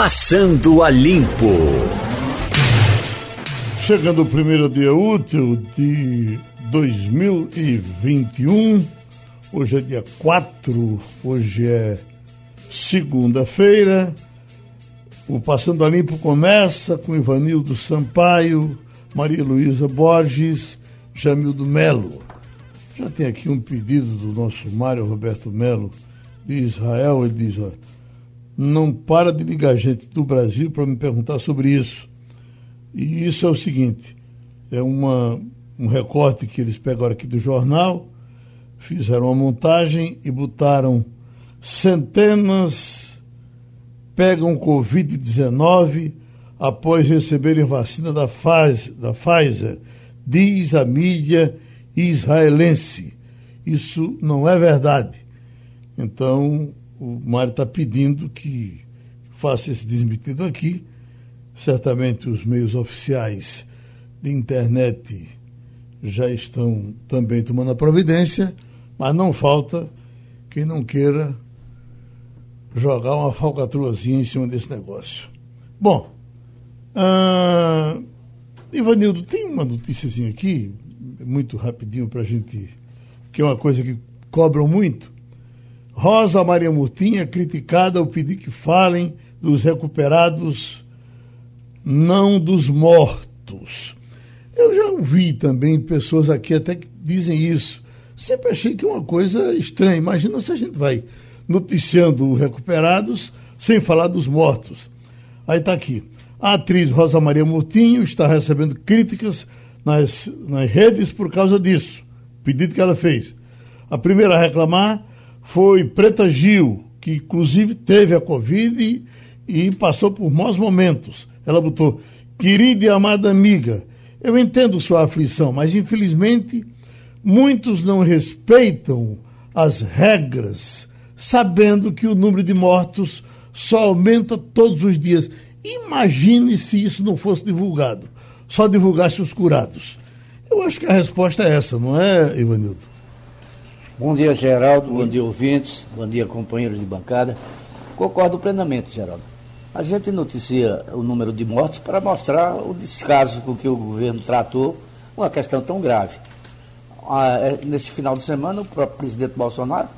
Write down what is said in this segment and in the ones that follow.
Passando a Limpo. Chegando o primeiro dia útil de 2021. Hoje é dia 4, hoje é segunda-feira. O Passando a Limpo começa com Ivanildo Sampaio, Maria Luísa Borges, Jamildo Melo. Já tem aqui um pedido do nosso Mário Roberto Melo, de Israel, ele diz, ó, não para de ligar gente do Brasil para me perguntar sobre isso. E isso é o seguinte, é uma, um recorte que eles pegaram aqui do jornal, fizeram uma montagem e botaram centenas pegam Covid-19 após receberem vacina da Pfizer, da Pfizer, diz a mídia israelense. Isso não é verdade. Então, o Mário está pedindo que faça esse desmentido aqui. Certamente os meios oficiais de internet já estão também tomando a providência, mas não falta quem não queira jogar uma falcatruazinha em cima desse negócio. Bom, uh, Ivanildo, tem uma notíciazinha aqui, muito rapidinho para a gente, que é uma coisa que cobram muito. Rosa Maria Murtinha criticada ao pedir que falem dos recuperados, não dos mortos. Eu já ouvi também pessoas aqui até que dizem isso. Sempre achei que é uma coisa estranha. Imagina se a gente vai noticiando recuperados sem falar dos mortos. Aí está aqui. A atriz Rosa Maria Murtinho está recebendo críticas nas, nas redes por causa disso. Pedido que ela fez. A primeira a reclamar foi Preta Gil, que inclusive teve a Covid e, e passou por maus momentos. Ela botou, querida e amada amiga, eu entendo sua aflição, mas infelizmente muitos não respeitam as regras, sabendo que o número de mortos só aumenta todos os dias. Imagine se isso não fosse divulgado, só divulgasse os curados. Eu acho que a resposta é essa, não é, Ivanildo? Bom dia, Geraldo. Bom dia, ouvintes. Bom dia, companheiros de bancada. Concordo plenamente, Geraldo. A gente noticia o número de mortes para mostrar o descaso com que o governo tratou uma questão tão grave. Ah, é, neste final de semana, o próprio presidente Bolsonaro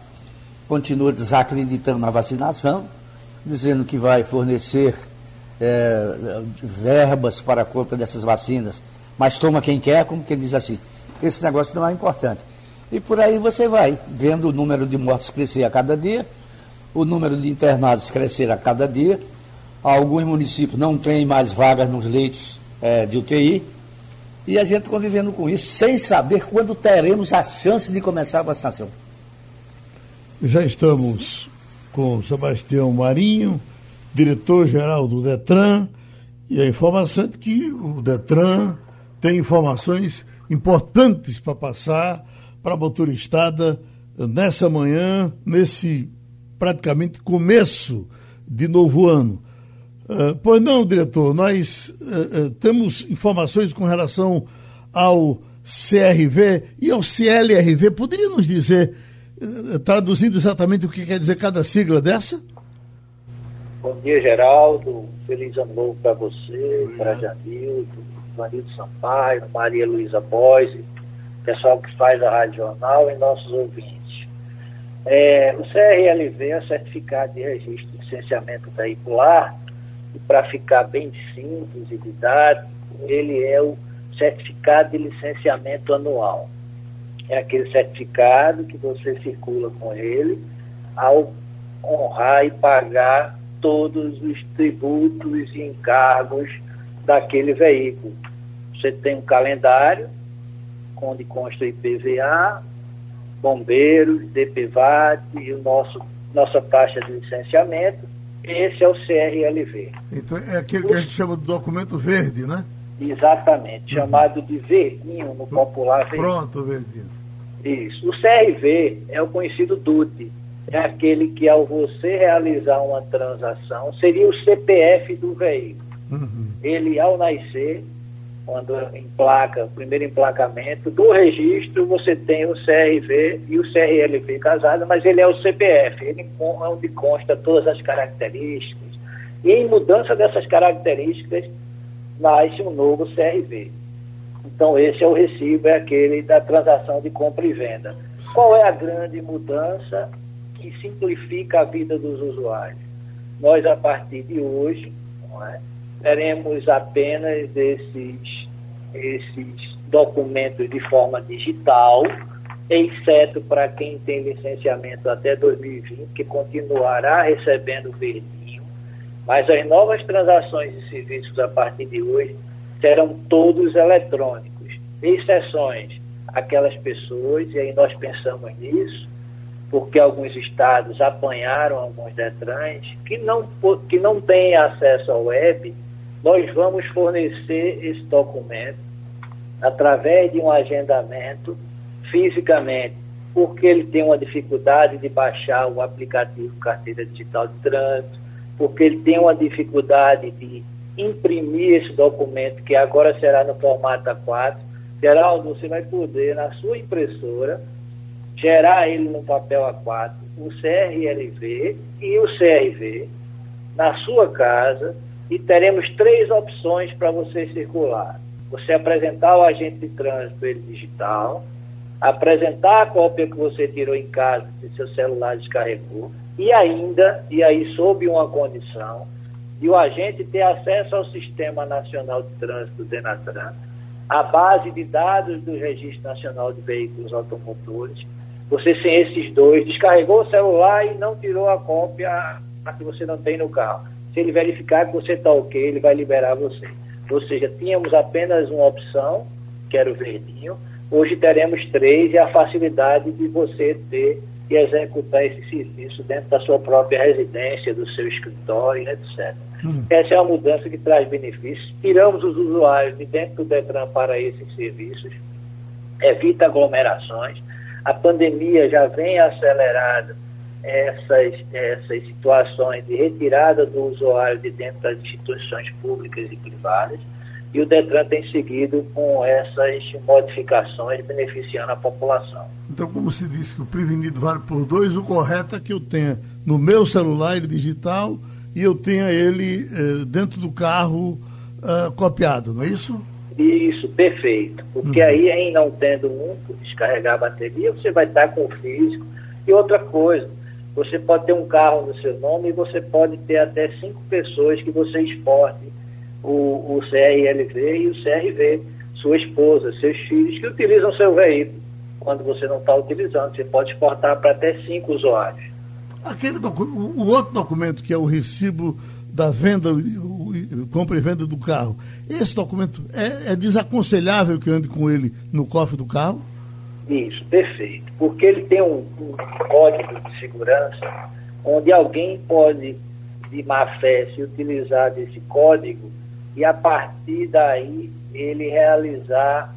continua desacreditando a vacinação, dizendo que vai fornecer é, verbas para a compra dessas vacinas, mas toma quem quer, como que ele diz assim. Esse negócio não é importante. E por aí você vai, vendo o número de mortos crescer a cada dia, o número de internados crescer a cada dia. Alguns municípios não têm mais vagas nos leitos é, de UTI. E a gente convivendo com isso, sem saber quando teremos a chance de começar a vacinação. Já estamos com Sebastião Marinho, diretor-geral do Detran, e a informação é que o Detran tem informações importantes para passar para a motoristada nessa manhã, nesse praticamente começo de novo ano. Uh, pois não, diretor, nós uh, uh, temos informações com relação ao CRV e ao CLRV. Poderia nos dizer, traduzindo exatamente o que quer dizer cada sigla dessa? Bom dia, Geraldo. Feliz ano novo para você, para Jamildo, Vanildo Sampaio, Maria Luísa Boise, pessoal que faz a Rádio Jornal e nossos ouvintes. É, o CRLV é o Certificado de Registro de Licenciamento Veicular, e para ficar bem simples e didático, ele é o Certificado de Licenciamento Anual. É aquele certificado que você circula com ele ao honrar e pagar todos os tributos e encargos daquele veículo. Você tem um calendário onde consta IPVA, bombeiros, DPVAT e o nosso, nossa taxa de licenciamento. Esse é o CRLV. Então é aquele que a gente chama de documento verde, né? Exatamente, uhum. chamado de verdinho no popular verdinho. Pronto, verdinho. Isso. O CRV é o conhecido DUT. É aquele que, ao você realizar uma transação, seria o CPF do veículo. Uhum. Ele, ao nascer, quando emplaca, o primeiro emplacamento do registro, você tem o CRV e o CRLV casado, mas ele é o CPF, ele é onde consta todas as características, E em mudança dessas características, nasce um novo CRV. Então, esse é o recibo, é aquele da transação de compra e venda. Qual é a grande mudança que simplifica a vida dos usuários? Nós, a partir de hoje, é, teremos apenas esses, esses documentos de forma digital, exceto para quem tem licenciamento até 2020, que continuará recebendo verdinho, mas as novas transações de serviços a partir de hoje serão todos eletrônicos, exceções aquelas pessoas, e aí nós pensamos nisso, porque alguns estados apanharam alguns detrans que não, que não têm acesso ao web, nós vamos fornecer esse documento através de um agendamento fisicamente, porque ele tem uma dificuldade de baixar o aplicativo Carteira Digital de Trânsito, porque ele tem uma dificuldade de imprimir esse documento, que agora será no formato A4. Geraldo, você vai poder, na sua impressora, gerar ele no papel A4, o CRLV e o CRV, na sua casa, e teremos três opções para você circular. Você apresentar o agente de trânsito ele digital, apresentar a cópia que você tirou em casa, que seu celular descarregou, e ainda, e aí sob uma condição, de o agente ter acesso ao Sistema Nacional de Trânsito, DENATRAN, a base de dados do Registro Nacional de Veículos Automotores. Você, sem esses dois, descarregou o celular e não tirou a cópia que você não tem no carro. Se ele verificar que você está ok, ele vai liberar você. Ou seja, tínhamos apenas uma opção, que era o verdinho, hoje teremos três e a facilidade de você ter e executar esse serviço dentro da sua própria residência, do seu escritório, etc. Hum. Essa é uma mudança que traz benefícios. Tiramos os usuários de dentro do Detran para esses serviços, evita aglomerações. A pandemia já vem acelerando essas, essas situações de retirada do usuário de dentro das instituições públicas e privadas e o Detran tem seguido com essas modificações beneficiando a população. Então, como se disse que o prevenido vale por dois, o correto é que eu tenha no meu celular ele digital e eu tenha ele eh, dentro do carro uh, copiado, não é isso? Isso, perfeito. Porque uhum. aí, em não tendo um por descarregar a bateria, você vai estar com o físico. E outra coisa, você pode ter um carro no seu nome e você pode ter até cinco pessoas que você exporte o, o CRLV e o CRV, sua esposa, seus filhos, que utilizam seu veículo. Quando você não está utilizando, você pode exportar para até cinco usuários. Aquele o outro documento que é o recibo da venda, o, o, compra e venda do carro, esse documento é, é desaconselhável que ande com ele no cofre do carro? Isso, perfeito. Porque ele tem um, um código de segurança onde alguém pode, de má fé, se utilizar desse código e a partir daí ele realizar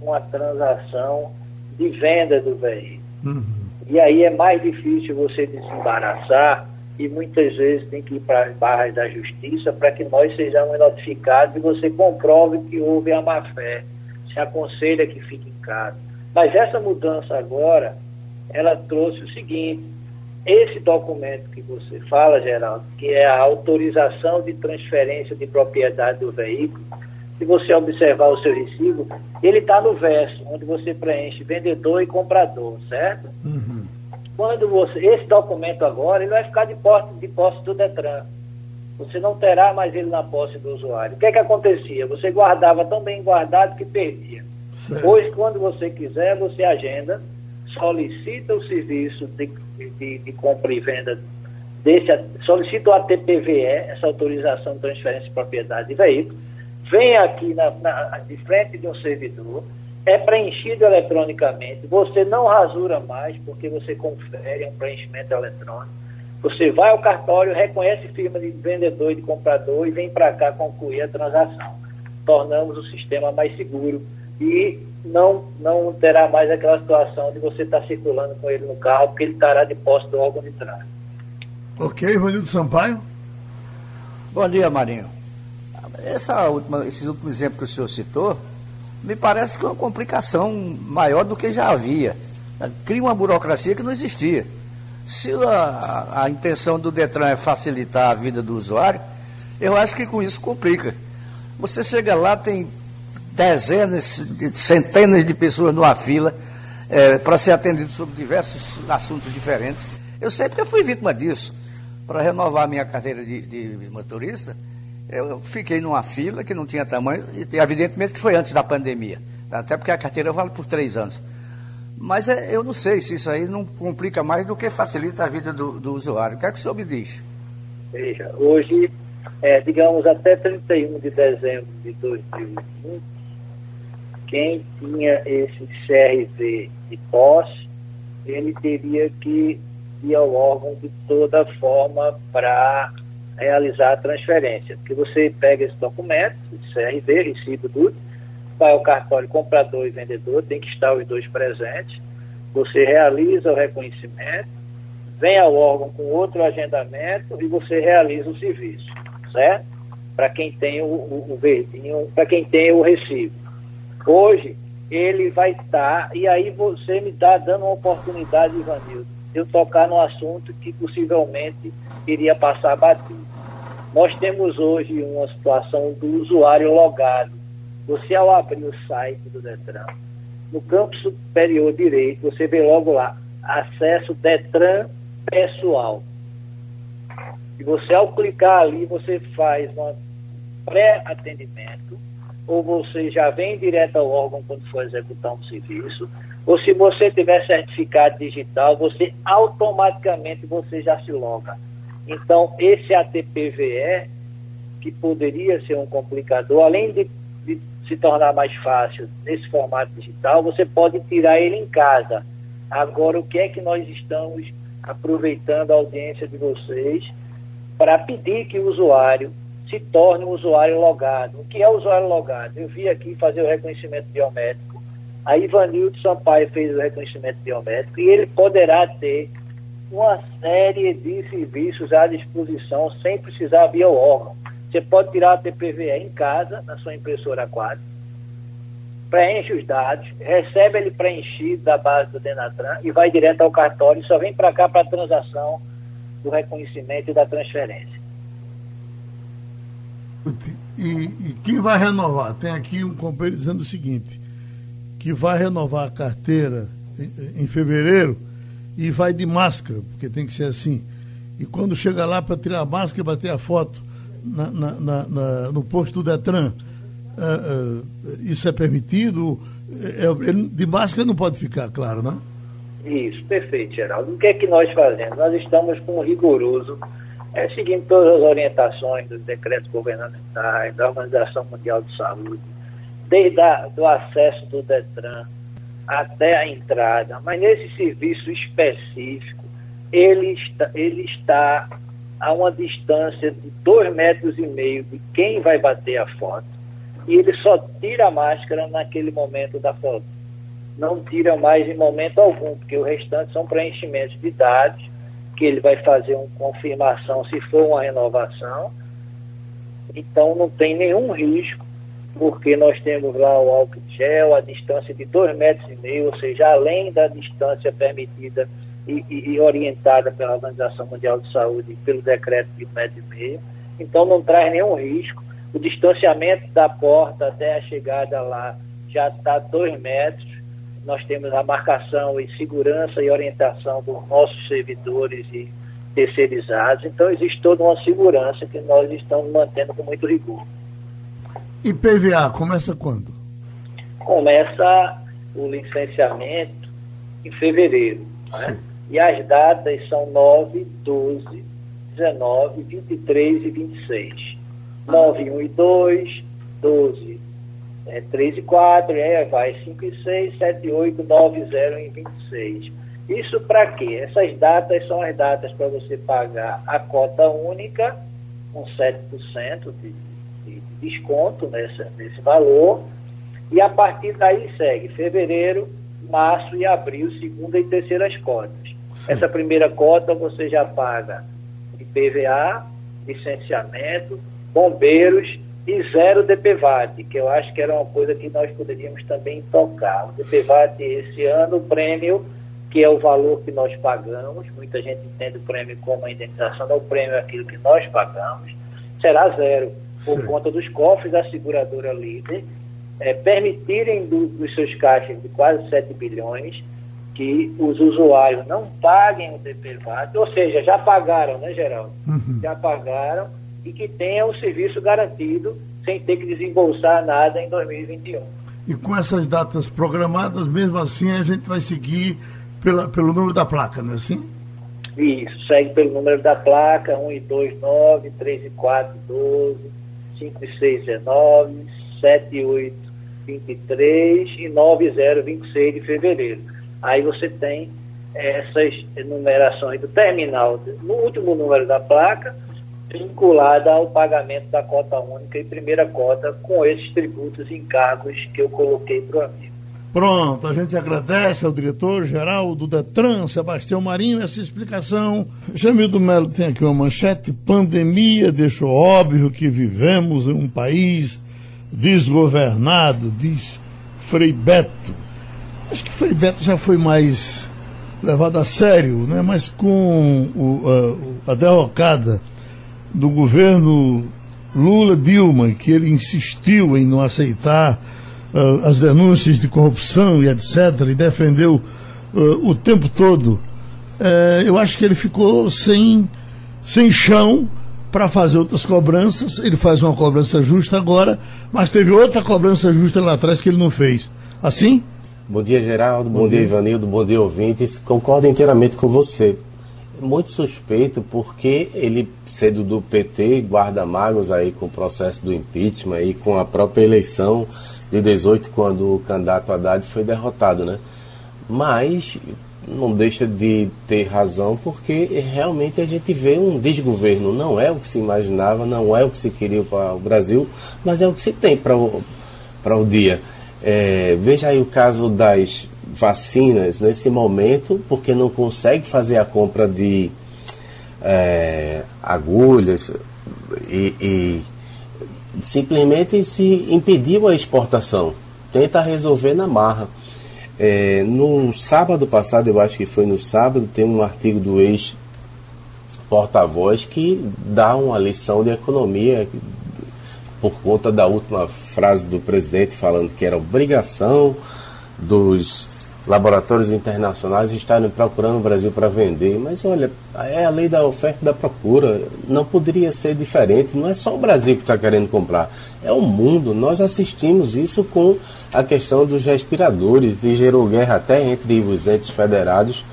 uma transação de venda do veículo. Uhum. E aí é mais difícil você desembaraçar e muitas vezes tem que ir para as barras da justiça para que nós sejamos notificados e você comprove que houve a má fé. Se aconselha que fique em casa. Mas essa mudança agora, ela trouxe o seguinte, esse documento que você fala, Geraldo, que é a autorização de transferência de propriedade do veículo, se você observar o seu recibo, ele está no verso, onde você preenche vendedor e comprador, certo? Uhum. Quando você, esse documento agora, ele vai ficar de posse, de posse do Detran. Você não terá mais ele na posse do usuário. O que é que acontecia? Você guardava tão bem guardado que perdia. Certo. Hoje, quando você quiser, você agenda, solicita o serviço de, de, de compra e venda desse, solicita o ATPVE, essa autorização de transferência de propriedade de veículo, vem aqui na, na, de frente de um servidor, é preenchido eletronicamente, você não rasura mais, porque você confere um preenchimento eletrônico. Você vai ao cartório, reconhece firma de vendedor e de comprador e vem para cá concluir a transação. Tornamos o sistema mais seguro e não, não terá mais aquela situação de você estar circulando com ele no carro, porque ele estará de posse do órgão de trás. Ok, Ivanildo Sampaio. Bom dia, Marinho. Essa última, esses últimos exemplos que o senhor citou, me parece que é uma complicação maior do que já havia. Cria uma burocracia que não existia. Se a, a intenção do Detran é facilitar a vida do usuário, Eu acho que com isso complica. Você chega lá, tem dezenas, centenas de pessoas numa fila é, para ser atendido sobre diversos assuntos diferentes. Eu sei porque eu fui vítima disso. Para renovar minha carteira de, de, motorista, eu fiquei numa fila que não tinha tamanho, e evidentemente que foi antes da pandemia. Até porque a carteira vale por três anos. Mas é, eu não sei se isso aí não complica mais do que facilita a vida do, do usuário. O que é que o senhor me diz? Veja, hoje, é, digamos, até 31 de dezembro de 2020, quem tinha esse CRV de posse, ele teria que ir ao órgão de toda forma para realizar a transferência. Porque você pega esse documento, CRV, recibo do vai ao cartório comprador e vendedor, tem que estar os dois presentes, você realiza o reconhecimento, vem ao órgão com outro agendamento e você realiza o serviço, certo? Para quem tem o, o, o verdinho, para quem tem o recibo. Hoje, ele vai estar, e aí você me está dando uma oportunidade, Ivanildo, de eu tocar no assunto que possivelmente iria passar batido. Nós temos hoje uma situação do usuário logado. Você, ao abrir o site do Detran, no campo superior direito, você vê logo lá, acesso Detran pessoal. E você, ao clicar ali, você faz um pré-atendimento, ou você já vem direto ao órgão quando for executar um serviço, ou se você tiver certificado digital, você automaticamente você já se loga. Então, esse ATPVE, que poderia ser um complicador, além de, de se tornar mais fácil nesse formato digital, você pode tirar ele em casa. Agora, o que é que nós estamos aproveitando a audiência de vocês para pedir que o usuário se torne um usuário logado. O que é usuário logado? Eu vi aqui fazer o reconhecimento biométrico. A Ivanildo Sampaio fez o reconhecimento biométrico e ele poderá ter uma série de serviços à disposição sem precisar vir ao órgão. Você pode tirar a TPVE em casa, na sua impressora aquática, preenche os dados, recebe ele preenchido da base do Denatran e vai direto ao cartório e só vem para cá para a transação do reconhecimento e da transferência. E, e, quem vai renovar? Tem aqui um companheiro dizendo o seguinte: que vai renovar a carteira em, em fevereiro e vai de máscara, porque tem que ser assim. E quando chega lá para tirar a máscara e bater a foto na, na, na, no posto do Detran, uh, uh, isso é permitido? É, é, de máscara não pode ficar, claro, não? Isso, perfeito, Geraldo. O que é que nós fazemos? Nós estamos com um rigoroso é, seguindo todas as orientações dos decretos governamentais, da Organização Mundial de Saúde, desde o acesso do DETRAN até a entrada, mas nesse serviço específico, ele está, ele está a uma distância de dois metros e meio de quem vai bater a foto, e ele só tira a máscara naquele momento da foto. Não tira mais em momento algum, porque o restante são preenchimentos de dados que ele vai fazer uma confirmação se for uma renovação. Então não tem nenhum risco, porque nós temos lá o álcool gel, a distância de dois metros e meio, ou seja, além da distância permitida e, e, e orientada pela Organização Mundial de Saúde pelo decreto de um metro e meio. Então não traz nenhum risco. O distanciamento da porta até a chegada lá já está dois metros nós temos a marcação e segurança e orientação dos nossos servidores e terceirizados. Então, existe toda uma segurança que nós estamos mantendo com muito rigor. E PVA, começa quando? Começa o licenciamento em fevereiro. Né? E as datas são 9, 12, 19, 23 e 26. 9, 1 e 2, 12, é, 3 e 4, é, vai 5 e 6, 7 e 8, 9 e 0 e 26. Isso para quê? Essas datas são as datas para você pagar a cota única, com 7% de, de, de desconto nesse, nesse valor, e a partir daí segue fevereiro, março e abril, segunda e terceiras cotas. Sim. Essa primeira cota você já paga IPVA, licenciamento, bombeiros e zero DPVAT, que eu acho que era uma coisa que nós poderíamos também tocar. O DPVAT esse ano, o prêmio, que é o valor que nós pagamos, muita gente entende o prêmio como a indenização, não o prêmio é aquilo que nós pagamos, será zero, por Sim. conta dos cofres da seguradora líder é, permitirem do, dos seus caixas de quase 7 bilhões que os usuários não paguem o DPVAT, ou seja, já pagaram, né, Geraldo? Uhum. Já pagaram e que tenham o serviço garantido sem ter que desembolsar nada em 2021. E com essas datas programadas, mesmo assim, a gente vai seguir pela, pelo número da placa, não é assim? Isso, segue pelo número da placa, 1 e 2, 9, 3 e 4, 12, 5 e 6, 19, 7 e 8, 23 e 9 e 0, 26 de fevereiro. Aí você tem essas numerações do terminal, no último número da placa, vinculada ao pagamento da cota única e primeira cota com esses tributos e encargos que eu coloquei para o amigo. Pronto, a gente agradece ao diretor-geral do Detran, Sebastião Marinho, essa explicação. Jamildo Melo tem aqui uma manchete: pandemia deixou óbvio que vivemos em um país desgovernado, diz Frei Beto. Acho que Frei Beto já foi mais levado a sério, né? mas com o, a, a derrocada do governo Lula-Dilma, que ele insistiu em não aceitar uh, as denúncias de corrupção e etc., e defendeu uh, o tempo todo, uh, eu acho que ele ficou sem, sem chão para fazer outras cobranças. Ele faz uma cobrança justa agora, mas teve outra cobrança justa lá atrás que ele não fez. Assim? Bom dia, Geraldo. Bom, bom dia, dia, Ivanildo. Bom dia, ouvintes. Concordo inteiramente com você. Muito suspeito porque ele, sendo do PT, guarda magos aí com o processo do impeachment e com a própria eleição de 18, quando o candidato Haddad foi derrotado, né? Mas não deixa de ter razão, porque realmente a gente vê um desgoverno. Não é o que se imaginava, não é o que se queria para o Brasil, mas é o que se tem para o, para o dia. É, veja aí o caso das vacinas nesse momento, porque não consegue fazer a compra de é, agulhas e, e simplesmente se impediu a exportação. Tenta resolver na marra. É, no sábado passado, eu acho que foi no sábado, tem um artigo do ex-porta-voz que dá uma lição de economia por conta da última frase do presidente falando que era obrigação dos laboratórios internacionais estarem procurando o Brasil para vender. Mas olha, é a lei da oferta e da procura. Não poderia ser diferente. Não é só o Brasil que está querendo comprar, é o mundo. Nós assistimos isso com a questão dos respiradores, e gerou guerra até entre os entes federados.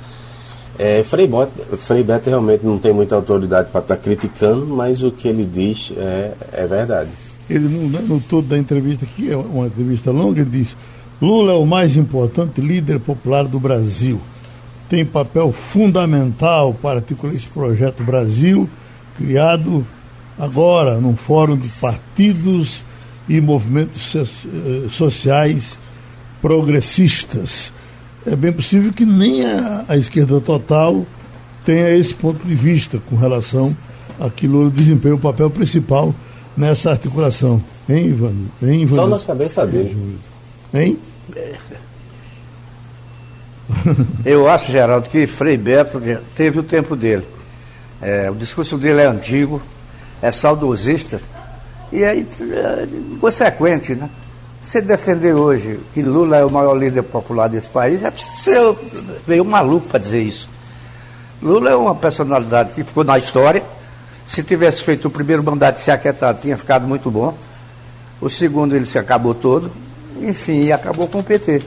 É, Frei, Beto, realmente não tem muita autoridade para estar tá criticando, mas o que ele diz é, é verdade. Ele, no, no todo da entrevista, que é uma entrevista longa, ele diz Lula é o mais importante líder popular do Brasil. Tem papel fundamental para articular esse projeto Brasil, criado agora num fórum de partidos e movimentos eh, sociais progressistas. É bem possível que nem a, a esquerda total tenha esse ponto de vista com relação a que Lula desempenha o papel principal nessa articulação. Hein, Ivan? Hein, Ivan? Só na cabeça dele. Hein? Eu acho, Geraldo, que Frei Beto teve o tempo dele. É, o discurso dele é antigo, é saudosista e é, é consequente, né? Você defender hoje que Lula é o maior líder popular desse país, é ser meio maluco para dizer isso. Lula é uma personalidade que ficou na história. Se tivesse feito o primeiro mandato de se aquietar, tinha ficado muito bom. O segundo ele se acabou todo enfim, acabou com o PT.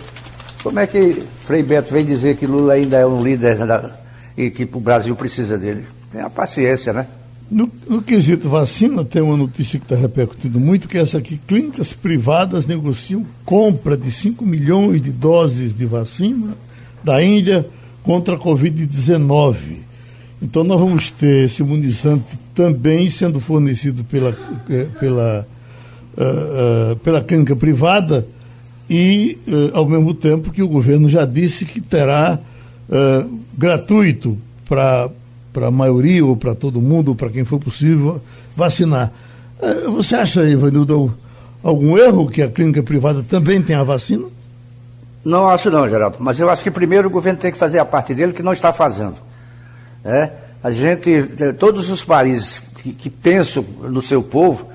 Como é que Frei Beto vem dizer que Lula ainda é um líder da, e que o Brasil precisa dele? Tenha paciência, né? No, no, quesito vacina, tem uma notícia que está repercutindo muito, que é essa aqui, clínicas privadas negociam compra de 5 milhões de doses de vacina da Índia contra a Covid-19. Então nós vamos ter esse imunizante também sendo fornecido pela, eh, pela, uh, uh, pela clínica privada, e, uh, ao mesmo tempo, que o governo já disse que terá gratuito para a maioria ou para todo mundo, para quem for possível, vacinar. Você acha, Ivanildo, algum erro que a clínica privada também tenha vacina? Não acho não, Geraldo, mas eu acho que primeiro o governo tem que fazer a parte dele que não está fazendo. É? A gente, todos os países que, que pensam no seu povo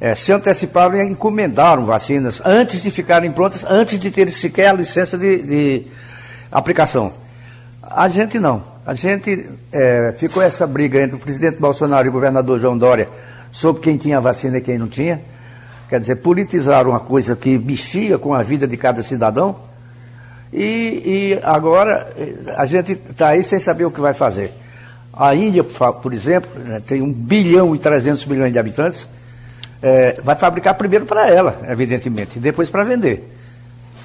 é, se anteciparam e encomendaram vacinas antes de ficarem prontas, antes de ter sequer a licença de, de aplicação. A gente não. A gente é, ficou essa briga entre o presidente Bolsonaro e o governador João Dória sobre quem tinha vacina e quem não tinha. Quer dizer, politizaram uma coisa que mexia com a vida de cada cidadão. E, e agora a gente está aí sem saber o que vai fazer. A Índia, por exemplo, né, tem 1 bilhão e 300 milhões de habitantes é, vai fabricar primeiro para ela, evidentemente, e depois para vender.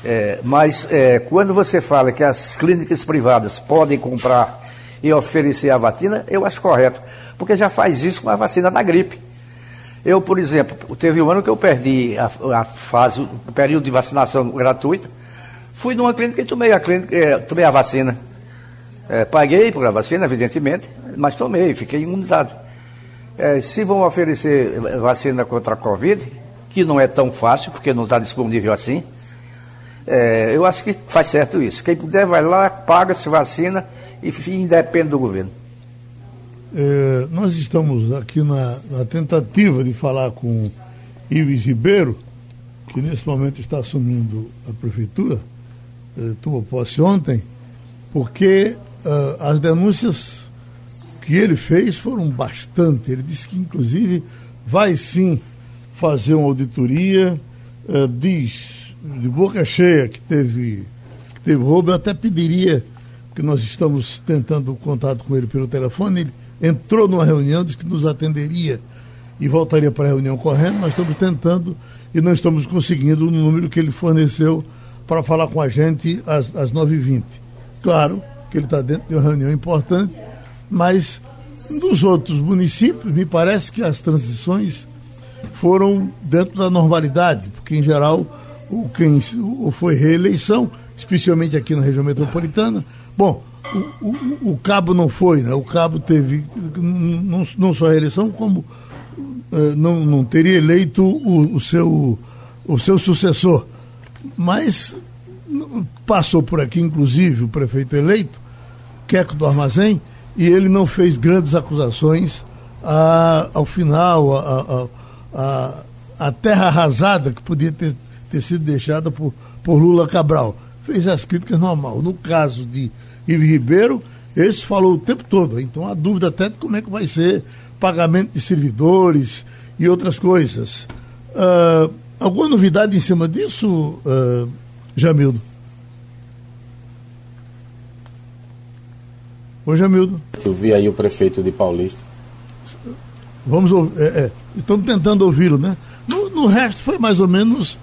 É, mas é, quando você fala que as clínicas privadas podem comprar e oferecer a vacina, eu acho correto, porque já faz isso com a vacina da gripe. Eu, por exemplo, teve um ano que eu perdi a, a fase, o período de vacinação gratuita, fui numa clínica e tomei a, clínica, é, tomei a vacina. É, paguei por a vacina, evidentemente, mas tomei, fiquei imunizado. É, se vão oferecer vacina contra a Covid, que não é tão fácil, porque não está disponível assim, é, eu acho que faz certo isso. Quem puder vai lá, paga, se vacina e independe do governo. É, nós estamos aqui na, na, tentativa de falar com Ives Ribeiro, que nesse momento está assumindo a prefeitura, é, tomou posse ontem, porque uh, as denúncias que ele fez foram bastante. Ele disse que, inclusive, vai sim fazer uma auditoria, uh, diz de boca cheia que teve, que teve roubo. Eu até pediria, porque nós estamos tentando contato com ele pelo telefone, ele entrou numa reunião, disse que nos atenderia e voltaria para a reunião correndo. Nós estamos tentando e não estamos conseguindo o número que ele forneceu para falar com a gente às, às 9h20. Claro que ele está dentro de uma reunião importante mas nos outros municípios, me parece que as transições foram dentro da normalidade, porque em geral o quem o foi reeleição, especialmente aqui na região metropolitana. Bom, o, o, o Cabo não foi, né? O Cabo teve não, não só reeleição, como uh, não, não teria eleito o, o, seu, o seu sucessor. Mas passou por aqui, inclusive, o prefeito eleito, Queco do Armazém, e ele não fez grandes acusações a, ao final, a, a, a, terra arrasada que podia ter, ter sido deixada por, por Lula Cabral. Fez as críticas normal. No caso de Ivo Ribeiro, esse falou o tempo todo. Então a dúvida até de como é que vai ser pagamento de servidores e outras coisas. Uh, alguma novidade em cima disso, uh, Jamildo? Ô, Jamildo. Eu vi aí o prefeito de Paulista. Vamos ouvir. É, é, estamos tentando ouvi-lo, né? No, no, resto foi mais ou menos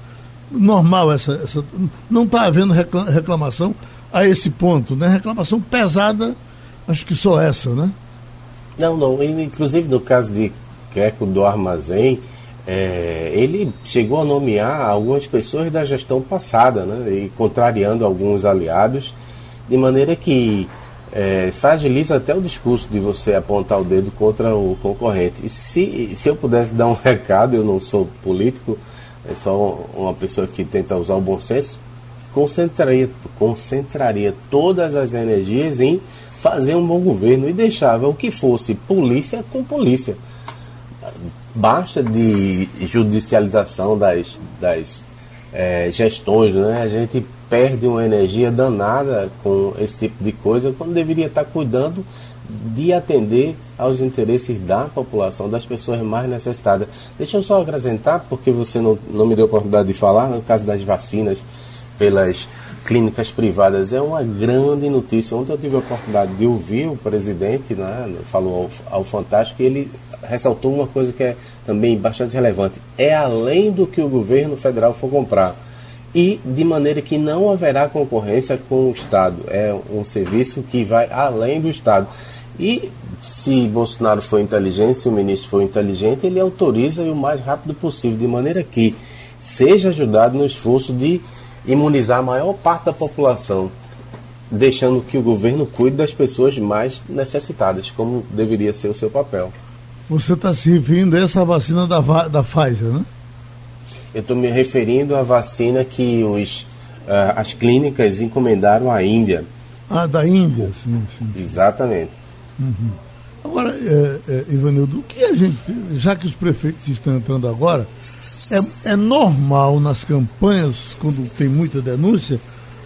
normal essa. essa não está havendo reclamação a esse ponto, né? Reclamação pesada, acho que só essa, né? Não, não. Inclusive no caso de Queco do Armazém, é, ele chegou a nomear algumas pessoas da gestão passada, né? E contrariando alguns aliados, de maneira que é, fragiliza até o discurso de você apontar o dedo contra o concorrente. E se, se eu pudesse dar um recado, eu não sou político, é só uma pessoa que tenta usar o bom senso, concentraria, concentraria todas as energias em fazer um bom governo e deixava o que fosse polícia com polícia. Basta de judicialização das, das é, gestões, né? A gente perde uma energia danada com esse tipo de coisa, quando deveria estar cuidando de atender aos interesses da população, das pessoas mais necessitadas. Deixa eu só acrescentar, porque você não, não me deu oportunidade de falar, no caso das vacinas pelas clínicas privadas, é uma grande notícia. Ontem eu tive a oportunidade de ouvir o presidente, né, falou ao, ao Fantástico, e ele ressaltou uma coisa que é também bastante relevante. É além do que o governo federal for comprar e de maneira que não haverá concorrência com o Estado. É um serviço que vai além do Estado. E se Bolsonaro for inteligente, se o ministro for inteligente, ele autoriza o mais rápido possível, de maneira que seja ajudado no esforço de imunizar a maior parte da população, deixando que o governo cuide das pessoas mais necessitadas, como deveria ser o seu papel. Você está se referindo a essa vacina da, da Pfizer, né? Eu estou me referindo à vacina que os, uh, as clínicas encomendaram à Índia. Ah, da Índia, sim, sim. Exatamente. Uhum. Agora, é, é, Ivanildo, o que a gente, já que os prefeitos estão entrando agora, é, é normal nas campanhas, quando tem muita denúncia,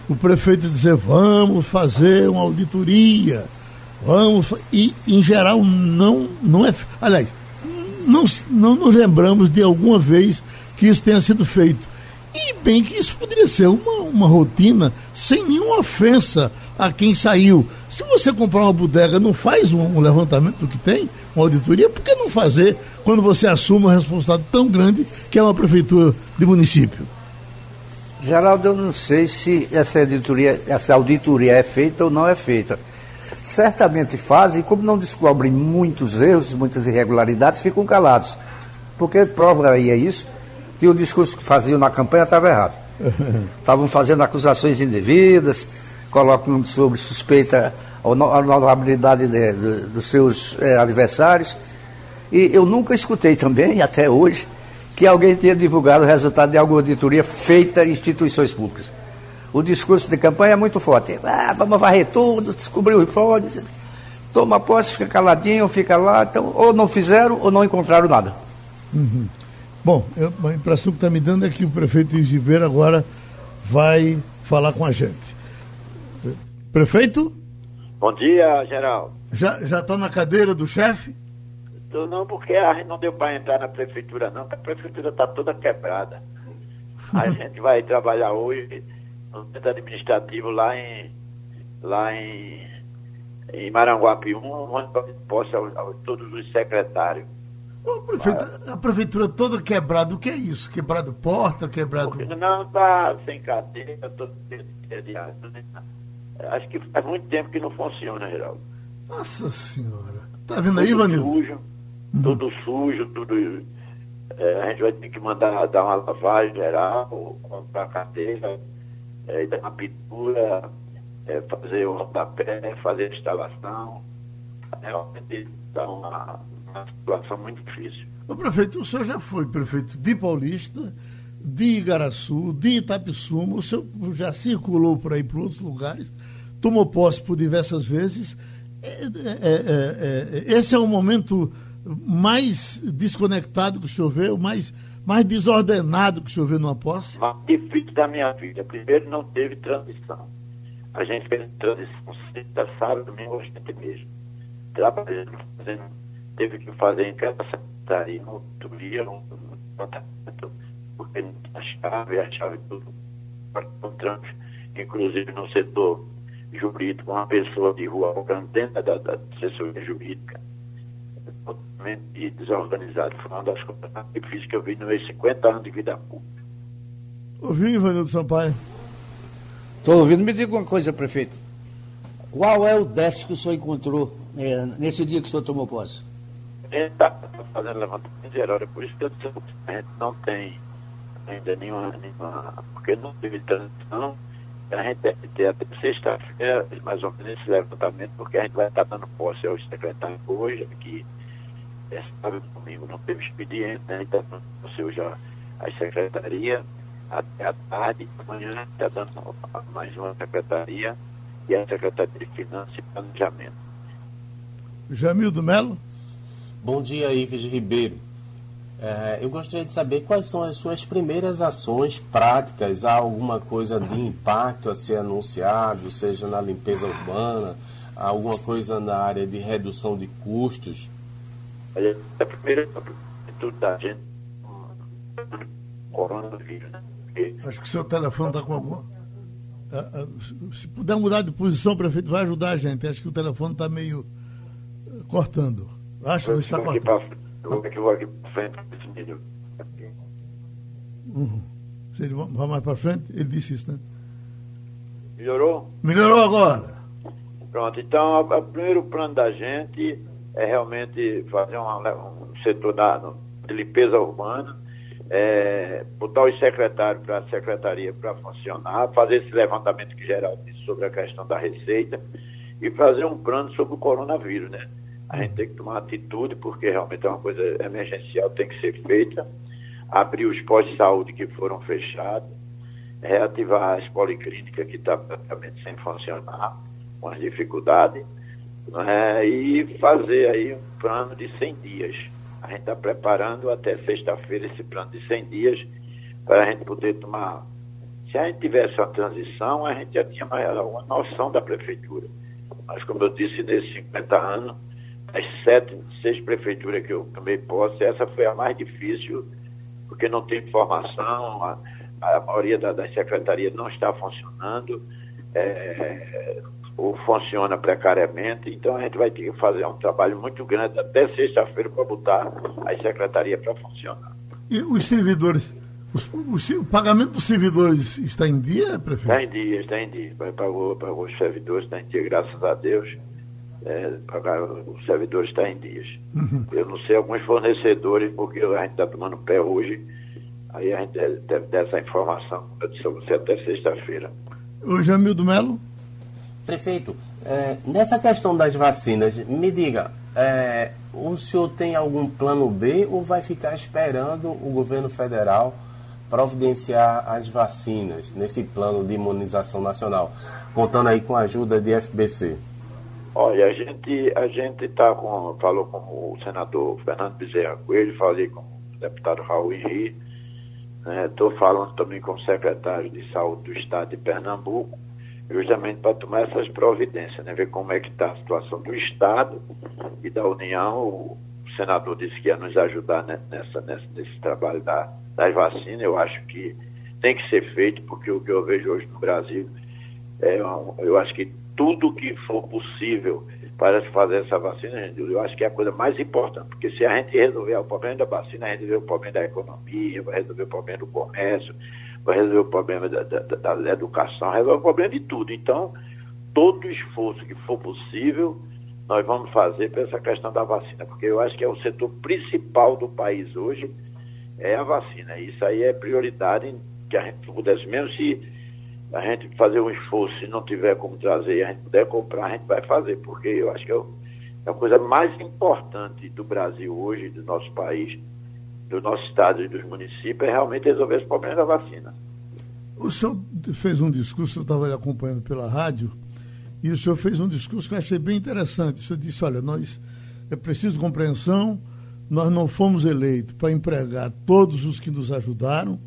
o prefeito dizer vamos fazer uma auditoria, vamos e em geral não não é, aliás, não não nos lembramos de alguma vez que isso tenha sido feito. E bem que isso poderia ser uma, uma rotina sem nenhuma ofensa a quem saiu. Se você comprar uma bodega, não faz um, um levantamento do que tem, uma auditoria, por que não fazer quando você assume uma responsabilidade tão grande que é uma prefeitura de município? Geraldo, eu não sei se essa auditoria, essa auditoria é feita ou não é feita. Certamente fazem, como não descobrem muitos erros, muitas irregularidades, ficam calados. Porque prova aí é isso, que o discurso que faziam na campanha estava errado. Estavam fazendo acusações indevidas, colocam sobre suspeita a honorabilidade de, de, dos seus é, adversários. E eu nunca escutei também, até hoje, que alguém tenha divulgado o resultado de alguma auditoria feita em instituições públicas. O discurso de campanha é muito forte. Ah, vamos varrer tudo, descobrir o fraude, toma posse, fica caladinho, fica lá. Então, ou não fizeram ou não encontraram nada. Uhum. Bom, eu, a impressão que está me dando é que o prefeito de Ribeira agora vai falar com a gente. Prefeito? Bom dia, geral. Já está na cadeira do chefe? Não, porque a gente não deu para entrar na prefeitura, não, porque a prefeitura está toda quebrada. A gente vai trabalhar hoje no centro administrativo lá em, lá em, em Maranguape 1, onde possa todos os secretários. Prefeito, a prefeitura toda quebrada, o que é isso? Quebrado porta, quebrado. Porque não está sem cadeira, todo dia. Acho que faz muito tempo que não funciona, Geraldo. Nossa Senhora. Tá vendo aí, Vanildo? Sujo. Tudo sujo, tudo. É, a gente vai ter que mandar dar uma lavagem geral, comprar carteira, é, dar uma pintura, é, fazer o rodapé, fazer a instalação. Realmente está uma, uma situação muito difícil. O prefeito, o senhor já foi prefeito de Paulista, de Igaraçu, de Itapissuma, o senhor já circulou por aí para outros lugares tomou posse por diversas vezes. É, é, é, esse é o momento mais desconectado que o senhor vê, o mais, mais desordenado que o senhor vê numa posse? Mais difícil da minha vida. Primeiro, não teve transição. A gente fez transição sexta, sábado, domingo, a gente mesmo. Trabalhando, fazendo, teve que fazer em cada secretaria uma auditoria, um tratamento, porque tinha chave, a chave tudo. Encontramos, inclusive no setor jurídico, uma pessoa de rua dentro da, da assessoria jurídica, totalmente desorganizado. Foi uma das coisas mais difíceis que eu vi nos meus 50 anos de vida pública. Ouviu, Ivanildo Sampaio? Estou ouvindo. Me diga uma coisa, prefeito. Qual é o déficit que o senhor encontrou é, nesse dia que o senhor tomou posse? Está fazendo levantamento geral, é por isso que eu disse a gente não tem ainda nenhuma, nenhuma porque não teve transição a gente deve ter até sexta-feira, mais ou menos, esse levantamento, porque a gente vai estar dando posse ao secretário hoje, que é sábado domingo não teve expediente, né? dando posse hoje às secretarias, até a tarde, amanhã a gente está dando mais uma secretaria e a Secretaria de Finanças e Planejamento. Jamildo Melo. Bom dia, Ives Ribeiro. É, eu gostaria de saber quais são as suas primeiras ações práticas. Há alguma coisa de impacto a ser anunciado, seja na limpeza urbana, alguma coisa na área de redução de custos? Olha, a primeira atitude da gente coronavírus. Né? Acho que o seu telefone está com alguma. Se puder mudar de posição, prefeito, vai ajudar a gente. Acho que o telefone está meio eh, cortando. Acho que não está cortando. Eu vou aqui, vou aqui para frente esse vídeo. Uhum. Se ele vai mais para frente, ele disse isso, né? Melhorou? Melhorou agora. Pronto, então o primeiro plano da gente é realmente fazer uma, um setor da, de limpeza urbana, é, botar os secretários para a secretaria para funcionar, fazer esse levantamento que geral disse sobre a questão da receita e fazer um plano sobre o coronavírus, né? A gente tem que tomar atitude, porque realmente é uma coisa emergencial, tem que ser feita. Abrir os pós-saúde que foram fechados, reativar as policlínicas que estão praticamente sem funcionar, com as dificuldades, né, e fazer aí um plano de 100 dias. A gente está preparando até sexta-feira esse plano de 100 dias para a gente poder tomar. Se a gente tivesse uma transição, a gente já tinha uma noção da prefeitura. Mas, como eu disse, nesses 50 anos, as sete, seis prefeituras que eu tomei posse, essa foi a mais difícil, porque não tem informação, a, a maioria da, das secretarias não está funcionando, é, ou funciona precariamente, então a gente vai ter que fazer um trabalho muito grande até sexta-feira para botar as secretarias para funcionar. E os servidores, os, os, o pagamento dos servidores está em dia, prefeito? Está em dia, está em dia. Pagou, pagou os servidores, está em dia, graças a Deus é, pagar os servidores está em dias. Uhum. Eu não sei alguns fornecedores, porque a gente está tomando pé hoje, aí a gente deve dar essa informação, eu disse a você até sexta-feira. O Jamildo Melo? Prefeito, é, nessa questão das vacinas, me diga, é, o senhor tem algum plano B ou vai ficar esperando o governo federal providenciar as vacinas nesse plano de imunização nacional, contando aí com a ajuda de FBC? Olha, a gente a gente tá com falou com o senador Fernando Bezerra Coelho, falei com o deputado Raul Henri, estou né, falando também com o secretário de saúde do estado de Pernambuco, justamente para tomar essas providências, né, ver como é que está a situação do estado e da União. O senador disse que ia nos ajudar nessa, nessa, nesse trabalho da, das vacinas. Eu acho que tem que ser feito, porque o que eu vejo hoje no Brasil é, eu acho que tudo que for possível para fazer essa vacina, eu acho que é a coisa mais importante, porque se a gente resolver o problema da vacina, a gente resolver o problema da economia, vai resolver o problema do comércio, vai resolver o problema da, da, da educação, resolver o problema de tudo. Então, todo esforço que for possível, nós vamos fazer para essa questão da vacina, porque eu acho que é o setor principal do país hoje, é a vacina. Isso aí é prioridade que a gente pudesse, mesmo se a gente fazer um esforço, se não tiver como trazer e a gente puder comprar, a gente vai fazer, porque eu acho que é, é a coisa mais importante do Brasil hoje, do nosso país, do nosso estado e dos municípios, é realmente resolver esse problema da vacina. O senhor fez um discurso, eu estava acompanhando pela rádio, e o senhor fez um discurso que eu achei bem interessante. O senhor disse, olha, nós é preciso compreensão, nós não fomos eleitos para empregar todos os que nos ajudaram,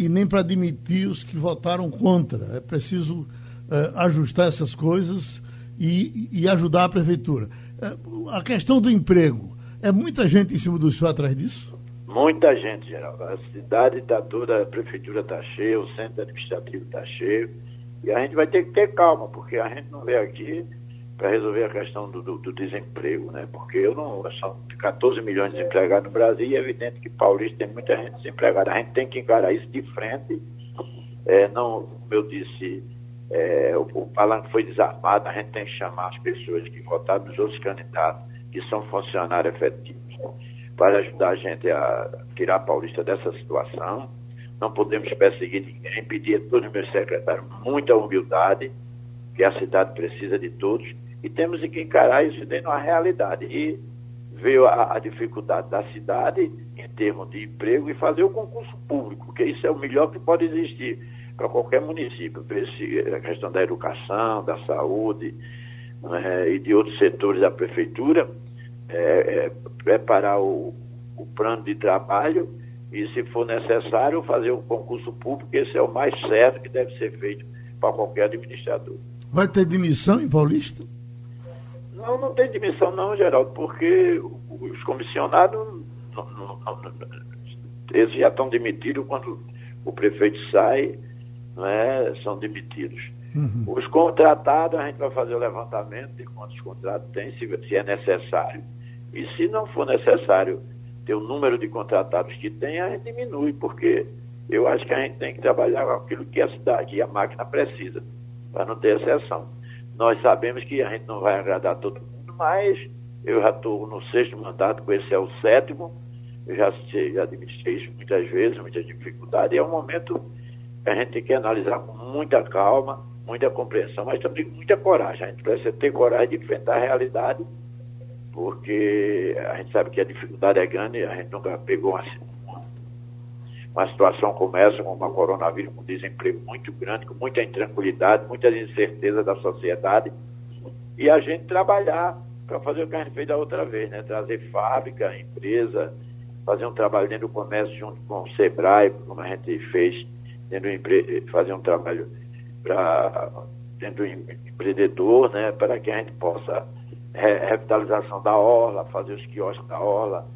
e nem para admitir os que votaram contra. É preciso é, ajustar essas coisas e, e, ajudar a prefeitura. É, a questão do emprego, é muita gente em cima do senhor atrás disso? Muita gente, Geraldo. A cidade está toda, a prefeitura está cheia, o centro administrativo está cheio. E a gente vai ter que ter calma, porque a gente não veio aqui para resolver a questão do, do, do, desemprego, né? Porque eu não, são 14 milhões de desempregados no Brasil e é evidente que Paulista tem muita gente desempregada. A gente tem que encarar isso de frente. É, não, como eu disse, é, o, o palanque foi desarmado, a gente tem que chamar as pessoas que votaram nos outros candidatos, que são funcionários efetivos, para ajudar a gente a tirar Paulista dessa situação. Não podemos perseguir ninguém, pedir a todos os meus secretários muita humildade, que a cidade precisa de todos e temos que encarar isso dentro da realidade. E veio a, a, dificuldade da cidade em termos de emprego e fazer o concurso público, porque isso é o melhor que pode existir para qualquer município. Esse, a questão da educação, da saúde né, e de outros setores da prefeitura, é, é, preparar o, o plano de trabalho e, se for necessário, fazer o concurso público, esse é o mais certo que deve ser feito para qualquer administrador. Vai ter demissão em Paulista? Não, não tem demissão não, Geraldo, porque os comissionados não, não, não, eles já estão demitidos quando o prefeito sai, né, são demitidos. Uhum. Os contratados, a gente vai fazer o levantamento de quantos contratos tem, se, se é necessário. E se não for necessário ter o número de contratados que tem, a gente diminui, porque eu acho que a gente tem que trabalhar com aquilo que a cidade e a máquina precisa, para não ter exceção. Nós sabemos que a gente não vai agradar todo mundo, mas eu já estou no sexto mandato, esse é o sétimo, eu já, já administrei isso muitas vezes, muitas dificuldades, e é um momento que a gente tem que analisar com muita calma, muita compreensão, mas também muita coragem. A gente precisa ter coragem de enfrentar a realidade, porque a gente sabe que a dificuldade é grande, a gente nunca pegou uma, uma situação como essa, com uma coronavírus, com desemprego muito grande, com muita intranquilidade, muitas incertezas da sociedade. e a gente trabalhar para fazer o que a gente fez da outra vez, né? Trazer fábrica, empresa, fazer um trabalho dentro do comércio junto com o Sebrae, como a gente fez dentro do empre... fazer um trabalho para dentro do empreendedor, né? Para que a gente possa revitalização da orla, fazer os quiosques da orla,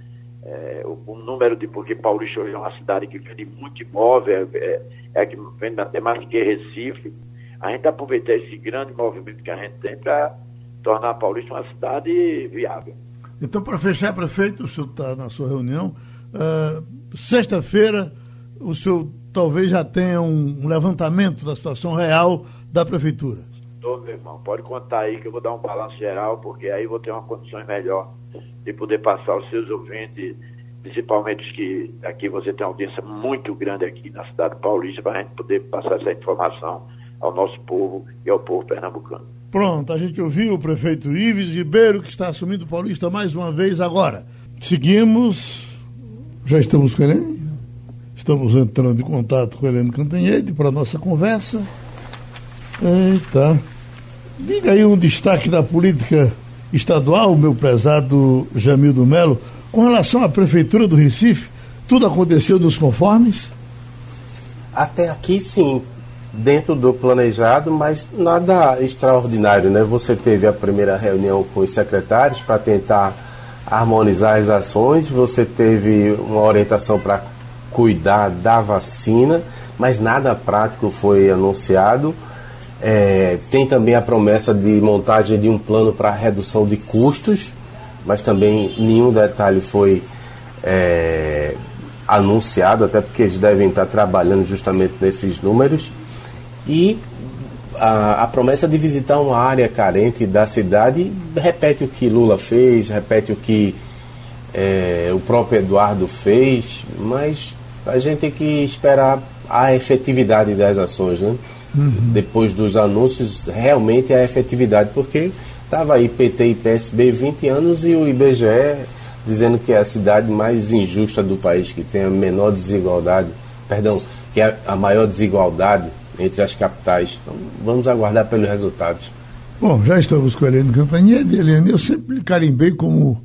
é, o, o, número de porque Paulista hoje é uma cidade que vende muito imóvel, é, é que vende até mais que Recife. A gente aproveitar esse grande movimento que a gente tem para tornar a Paulista uma cidade viável. Então, para fechar, prefeito, o senhor está na sua reunião. Uh, Sexta-feira, o senhor talvez já tenha um levantamento da situação real da prefeitura. Meu irmão, pode contar aí que eu vou dar um balanço geral, porque aí vou ter uma condições melhor de poder passar aos seus ouvintes, principalmente os que aqui você tem uma audiência muito grande aqui na cidade paulista, para a gente poder passar essa informação ao nosso povo e ao povo pernambucano. Pronto, a gente ouviu o prefeito Ives Ribeiro, que está assumindo Paulista mais uma vez agora. Seguimos, já estamos com ele? Estamos entrando em contato com Helene Cantanhede para a nossa conversa. Eita. Diga aí um destaque da política estadual, meu prezado Jamildo Melo, com relação à Prefeitura do Recife, tudo aconteceu nos conformes? Até aqui sim, dentro do planejado, mas nada extraordinário, né? Você teve a primeira reunião com os secretários para tentar harmonizar as ações, você teve uma orientação para cuidar da vacina, mas nada prático foi anunciado. É, tem também a promessa de montagem de um plano para redução de custos, mas também nenhum detalhe foi é, anunciado, até porque eles devem estar trabalhando justamente nesses números. E a, a, promessa de visitar uma área carente da cidade repete o que Lula fez, repete o que é, o próprio Eduardo fez, mas a gente tem que esperar a efetividade das ações, né? Depois dos anúncios, realmente a efetividade, porque estava aí PT e PSB 20 anos e o IBGE dizendo que é a cidade mais injusta do país, que tem a menor desigualdade, perdão, que é a maior desigualdade entre as capitais. Então, vamos aguardar pelos resultados. Bom, já estamos com a Helene Campanhede. Helene, eu sempre carimbei como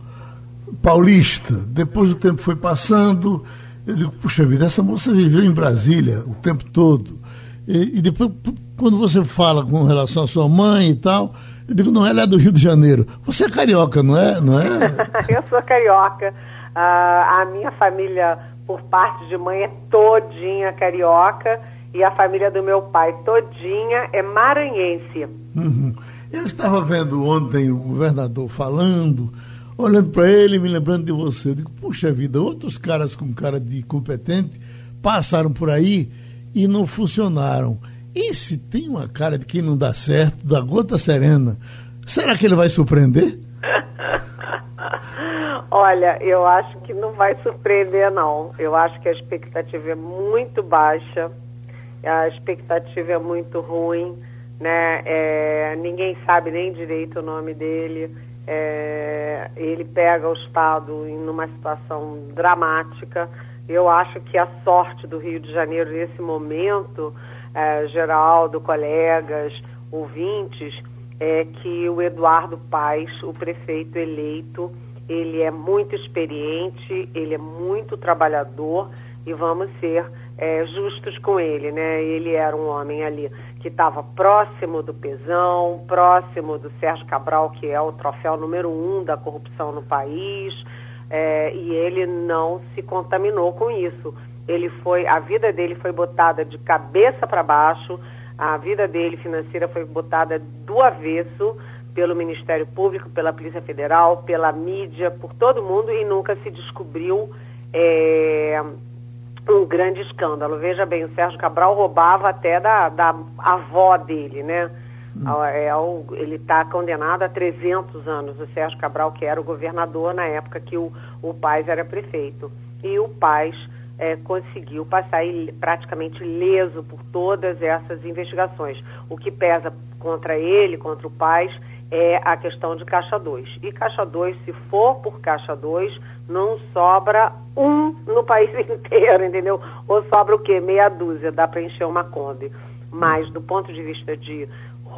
paulista. Depois o tempo foi passando, eu digo, puxa vida, essa moça viveu em Brasília o tempo todo. E, e, depois, quando você fala com relação à sua mãe e tal, eu digo, não, ela é do Rio de Janeiro. Você é carioca, não é? Não é? eu sou carioca. Uh, a minha família, por parte de mãe, é todinha carioca. E a família do meu pai, todinha, é maranhense. Uhum. Eu estava vendo ontem o governador falando olhando para ele, me lembrando de você. Eu digo, puxa vida, outros caras com cara de competente passaram por aí e não funcionaram. E se tem uma cara de que não dá certo, da gota serena, será que ele vai surpreender? Olha, eu acho que não vai surpreender, não. Eu acho que a expectativa é muito baixa, a expectativa é muito ruim, né? É, ninguém sabe nem direito o nome dele é, ele pega o Estado em uma situação dramática. Eu acho que a sorte do Rio de Janeiro nesse momento, é, Geraldo, colegas, ouvintes, é que o Eduardo Paes, o prefeito eleito, ele é muito experiente, ele é muito trabalhador e vamos ser é, justos com ele, né? Ele era um homem ali que estava próximo do Pesão, próximo do Sérgio Cabral, que é o troféu número um da corrupção no país, é, e ele não se contaminou com isso. Ele foi, a vida dele foi botada de cabeça para baixo, a vida dele financeira foi botada do avesso pelo Ministério Público, pela Polícia Federal, pela mídia, por todo mundo e nunca se descobriu é, um grande escândalo. Veja bem, o Sérgio Cabral roubava até da, da avó dele, né? É, ele está condenado a 300 anos, o Sérgio Cabral, que era o governador na época que o, o Paz era prefeito. E o Paz é, conseguiu passar praticamente leso por todas essas investigações. O que pesa contra ele, contra o Paz, é a questão de Caixa 2. E Caixa 2, se for por Caixa 2, não sobra um no país inteiro, entendeu? Ou sobra o quê? Meia dúzia, dá para encher uma Kombi. Mas do ponto de vista de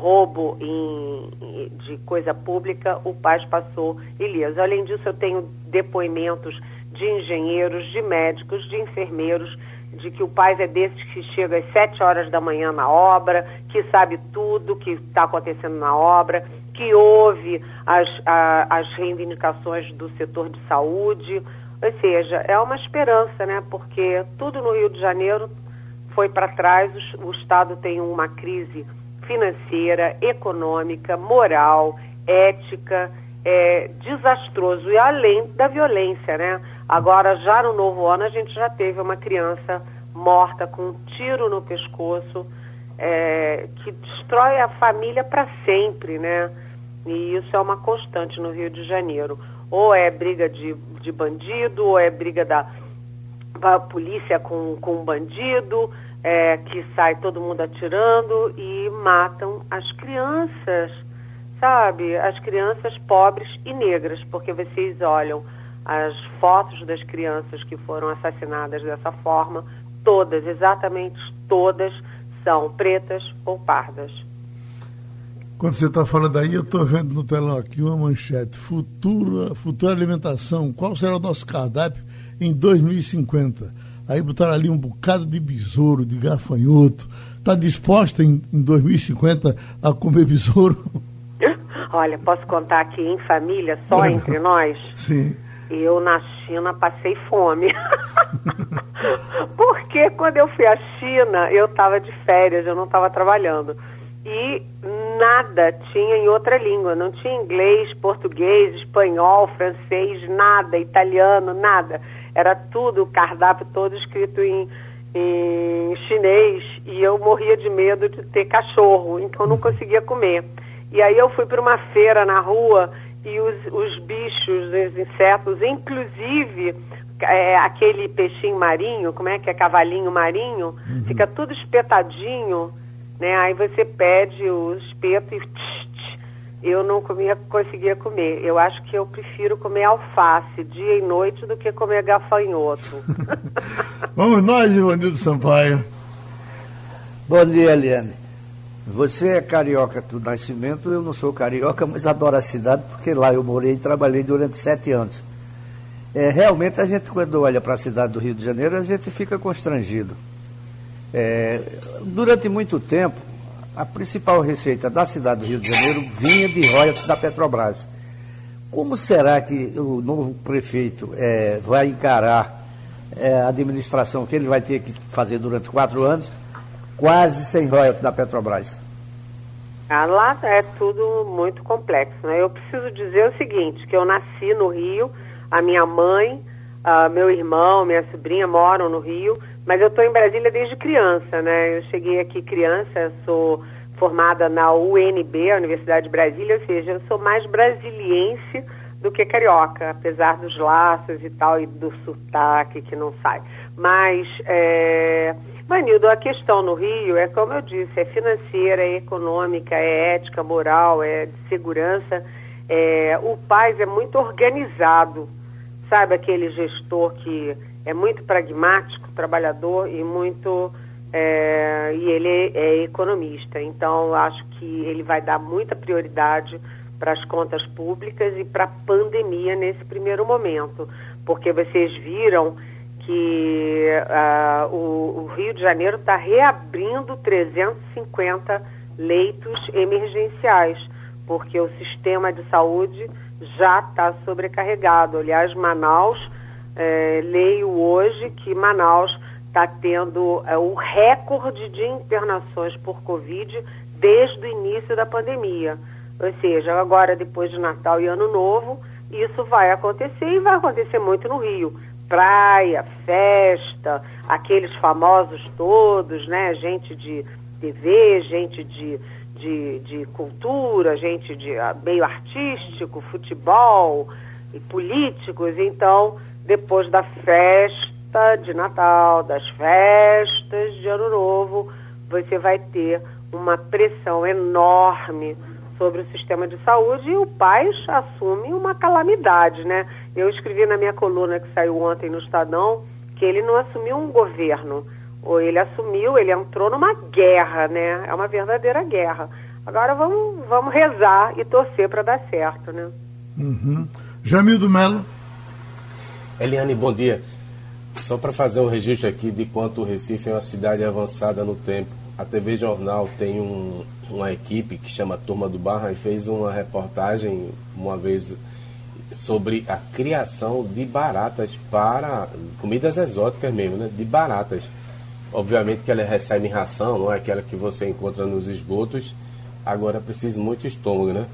roubo em, de coisa pública, o Paz passou ileso. Além disso, eu tenho depoimentos de engenheiros, de médicos, de enfermeiros, de que o Paz é desses que chega às sete horas da manhã na obra, que sabe tudo que está acontecendo na obra, que ouve as, a, as reivindicações do setor de saúde. Ou seja, é uma esperança, né? Porque tudo no Rio de Janeiro foi para trás, o, o Estado tem uma crise financeira, econômica, moral, ética, é, desastroso e além da violência, né? Agora, já no novo ano, a gente já teve uma criança morta com um tiro no pescoço, é, que destrói a família para sempre, né? E isso é uma constante no Rio de Janeiro. Ou é briga de, de bandido, ou é briga da, da polícia com, com bandido, é, que sai todo mundo atirando e matam as crianças, sabe? As crianças pobres e negras, porque vocês olham as fotos das crianças que foram assassinadas dessa forma, todas, exatamente todas, são pretas ou pardas. Quando você está falando aí, eu estou vendo no telão aqui uma manchete. Futura, futura alimentação. Qual será o nosso cardápio em 2050? Aí botaram ali um bocado de besouro, de gafanhoto. Está disposta em, em 2050 a comer besouro? Olha, posso contar aqui em família, só entre nós? Sim. Eu na China passei fome. Porque quando eu fui à China, eu estava de férias, eu não estava trabalhando. E nada tinha em outra língua, não tinha inglês, português, espanhol, francês, nada, italiano, nada. Era tudo, o cardápio todo escrito em, em chinês e eu morria de medo de ter cachorro, então não conseguia comer. E aí eu fui para uma feira na rua e os, os bichos, os insetos, inclusive é, aquele peixinho marinho, como é que é cavalinho marinho, uhum. fica tudo espetadinho, né? Aí você pede o espeto e tch, tch, eu não comia, conseguia comer. Eu acho que eu prefiro comer alface dia e noite do que comer gafanhoto. Vamos nós, Ivanildo Sampaio. Bom dia, Eliane. Você é carioca do nascimento, eu não sou carioca, mas adoro a cidade, porque lá eu morei e trabalhei durante sete anos. É, realmente, a gente, quando olha para a cidade do Rio de Janeiro, a gente fica constrangido. É, durante muito tempo, a principal receita da cidade do Rio de Janeiro vinha de royalties da Petrobras. Como será que o novo prefeito é, vai encarar é, a administração que ele vai ter que fazer durante quatro anos quase sem royalties da Petrobras? Ah, lá é tudo muito complexo. Né? Eu preciso dizer o seguinte, que eu nasci no Rio, a minha mãe, uh, meu irmão, minha sobrinha moram no Rio, mas eu estou em Brasília desde criança, né? Eu cheguei aqui criança, sou formada na UNB, a Universidade de Brasília, ou seja, eu sou mais brasiliense do que carioca, apesar dos laços e tal, e do sotaque que não sai. Mas é, Manildo, a questão no Rio é, como eu disse, é financeira, é econômica, é ética, moral, é de segurança. É, o Paz é muito organizado, sabe aquele gestor que é muito pragmático, trabalhador e muito é, e ele é, economista. Então, acho que ele vai dar muita prioridade para as contas públicas e para a pandemia nesse primeiro momento, porque vocês viram que uh, o, o, Rio de Janeiro está reabrindo 350 leitos emergenciais, porque o sistema de saúde já está sobrecarregado. Aliás, Manaus, eh, leio hoje que Manaus está tendo eh, o recorde de internações por Covid desde o início da pandemia. Ou seja, agora, depois de Natal e Ano Novo, isso vai acontecer e vai acontecer muito no Rio praia, festa, aqueles famosos todos, né? Gente de TV, gente de, de, de cultura, gente de ah, meio artístico, futebol e políticos. Então, depois da festa de Natal, das festas de Ano Novo, você vai ter uma pressão enorme sobre o sistema de saúde e o pai assume uma calamidade, né? Eu escrevi na minha coluna que saiu ontem no Estadão que ele não assumiu um governo, ou ele assumiu, ele entrou numa guerra, né? É uma verdadeira guerra. Agora vamos, vamos rezar e torcer para dar certo, né? Uhum. Jamildo Melo. Eliane, bom dia. Só para fazer um registro aqui de quanto o Recife é uma cidade avançada no tempo. A TV Jornal tem um, uma equipe que chama Turma do Barra e fez uma reportagem uma vez sobre a criação de baratas para comidas exóticas mesmo, né? De baratas. Obviamente que ela recebe ração, não é aquela que você encontra nos esgotos. Agora precisa muito estômago, né?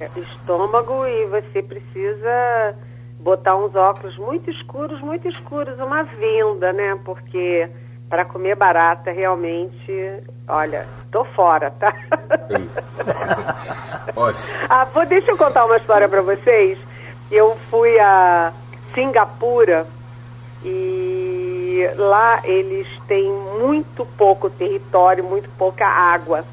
É, estômago e você precisa botar uns óculos muito escuros, muito escuros, uma venda, né? Porque para comer barata realmente, olha, tô fora, tá? ah, vou, deixa eu contar uma história para vocês. Eu fui a Singapura e lá eles têm muito pouco território, muito pouca água.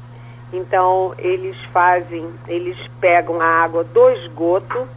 Então eles fazem, eles pegam a água do esgoto,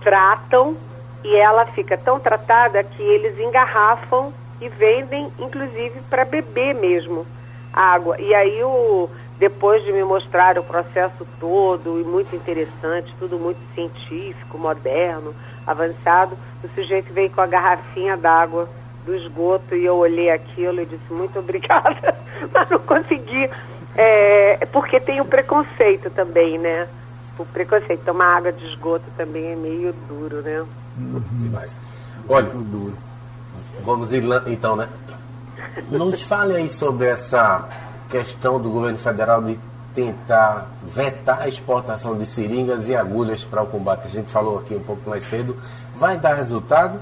tratam e ela fica tão tratada que eles engarrafam e vendem, inclusive, para beber mesmo água. E aí o depois de me mostrar o processo todo e muito interessante, tudo muito científico, moderno, avançado, o sujeito veio com a garrafinha d'água do esgoto e eu olhei aquilo e disse muito obrigada, mas não consegui, é, porque tem o preconceito também, né? O preconceito, tomar água de esgoto também é meio duro, né? Demais. Olha, vamos ir lá, então, né? Nos fale aí sobre essa questão do governo federal de tentar vetar a exportação de seringas e agulhas para o combate. A gente falou aqui um pouco mais cedo. Vai dar resultado?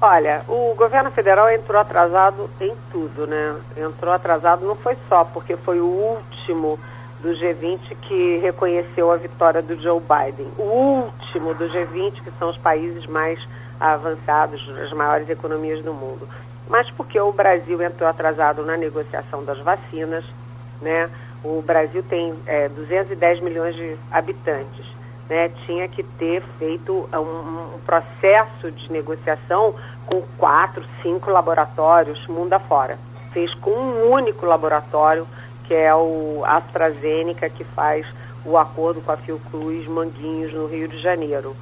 Olha, o governo federal entrou atrasado em tudo, né? Entrou atrasado não foi só porque foi o último do G20 que reconheceu a vitória do Joe Biden. O último do G20, que são os países mais avançados, as maiores economias do mundo. Mas porque o Brasil entrou atrasado na negociação das vacinas, né? O Brasil tem é, 210 milhões de habitantes, né? Tinha que ter feito um, um processo de negociação com quatro, cinco laboratórios mundo afora. Fez com um único laboratório que é o AstraZeneca, que faz o acordo com a Fiocruz Manguinhos, no Rio de Janeiro.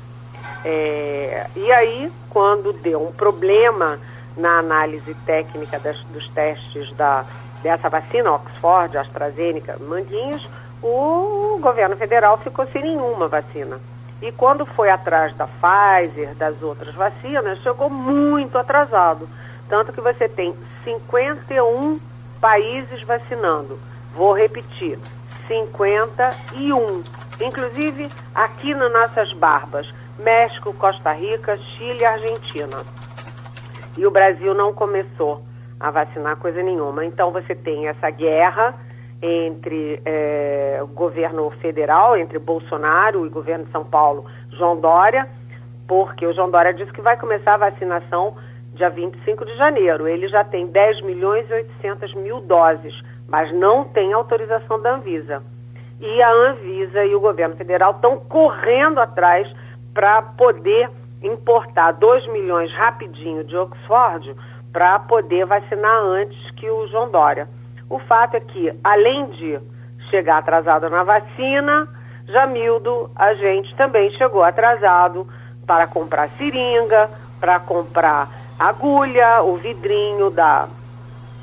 É, e aí, quando deu um problema na análise técnica das, dos testes da, dessa vacina, Oxford, AstraZeneca, Manguinhos, o governo federal ficou sem nenhuma vacina. E quando foi atrás da Pfizer, das outras vacinas, chegou muito atrasado. Tanto que você tem 51 países vacinando. Vou repetir: 51. Inclusive aqui nas nossas barbas: México, Costa Rica, Chile e Argentina. E o Brasil não começou a vacinar coisa nenhuma. Então você tem essa guerra entre é, o governo federal, entre Bolsonaro e o governo de São Paulo, João Dória, porque o João Dória disse que vai começar a vacinação dia 25 de janeiro. Ele já tem 10 milhões e 800 mil doses mas não tem autorização da Anvisa. E a Anvisa e o governo federal estão correndo atrás para poder importar 2 milhões rapidinho de Oxford para poder vacinar antes que o João Dória. O fato é que, além de chegar atrasado na vacina, Jamildo, a gente também chegou atrasado para comprar seringa, para comprar agulha, o vidrinho da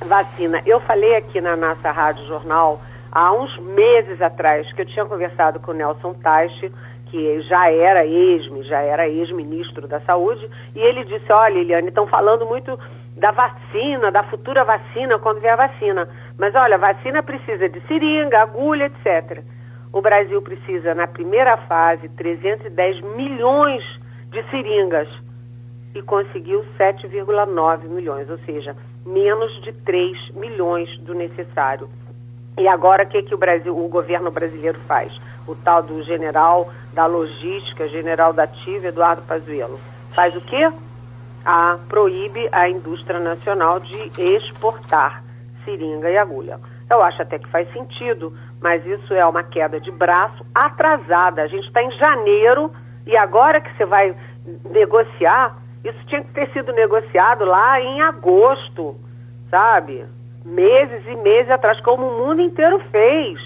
vacina. Eu falei aqui na nossa Rádio Jornal há uns meses atrás que eu tinha conversado com o Nelson Taixe, que já era ex, já era ex-ministro da Saúde, e ele disse, olha, Eliane, estão falando muito da vacina, da futura vacina, quando vier a vacina. Mas olha, a vacina precisa de seringa, agulha, etc. O Brasil precisa, na primeira fase, 310 milhões de seringas e conseguiu 7,9 milhões, ou seja, menos de 3 milhões do necessário. E agora o que, que o Brasil, o governo brasileiro faz? O tal do general da logística, general da TIV, Eduardo Pazuello. Faz o quê? Ah, proíbe a indústria nacional de exportar seringa e agulha. Eu acho até que faz sentido, mas isso é uma queda de braço atrasada. A gente está em janeiro e agora que você vai negociar, isso tinha que ter sido negociado lá em agosto, sabe? Meses e meses atrás, como o mundo inteiro fez.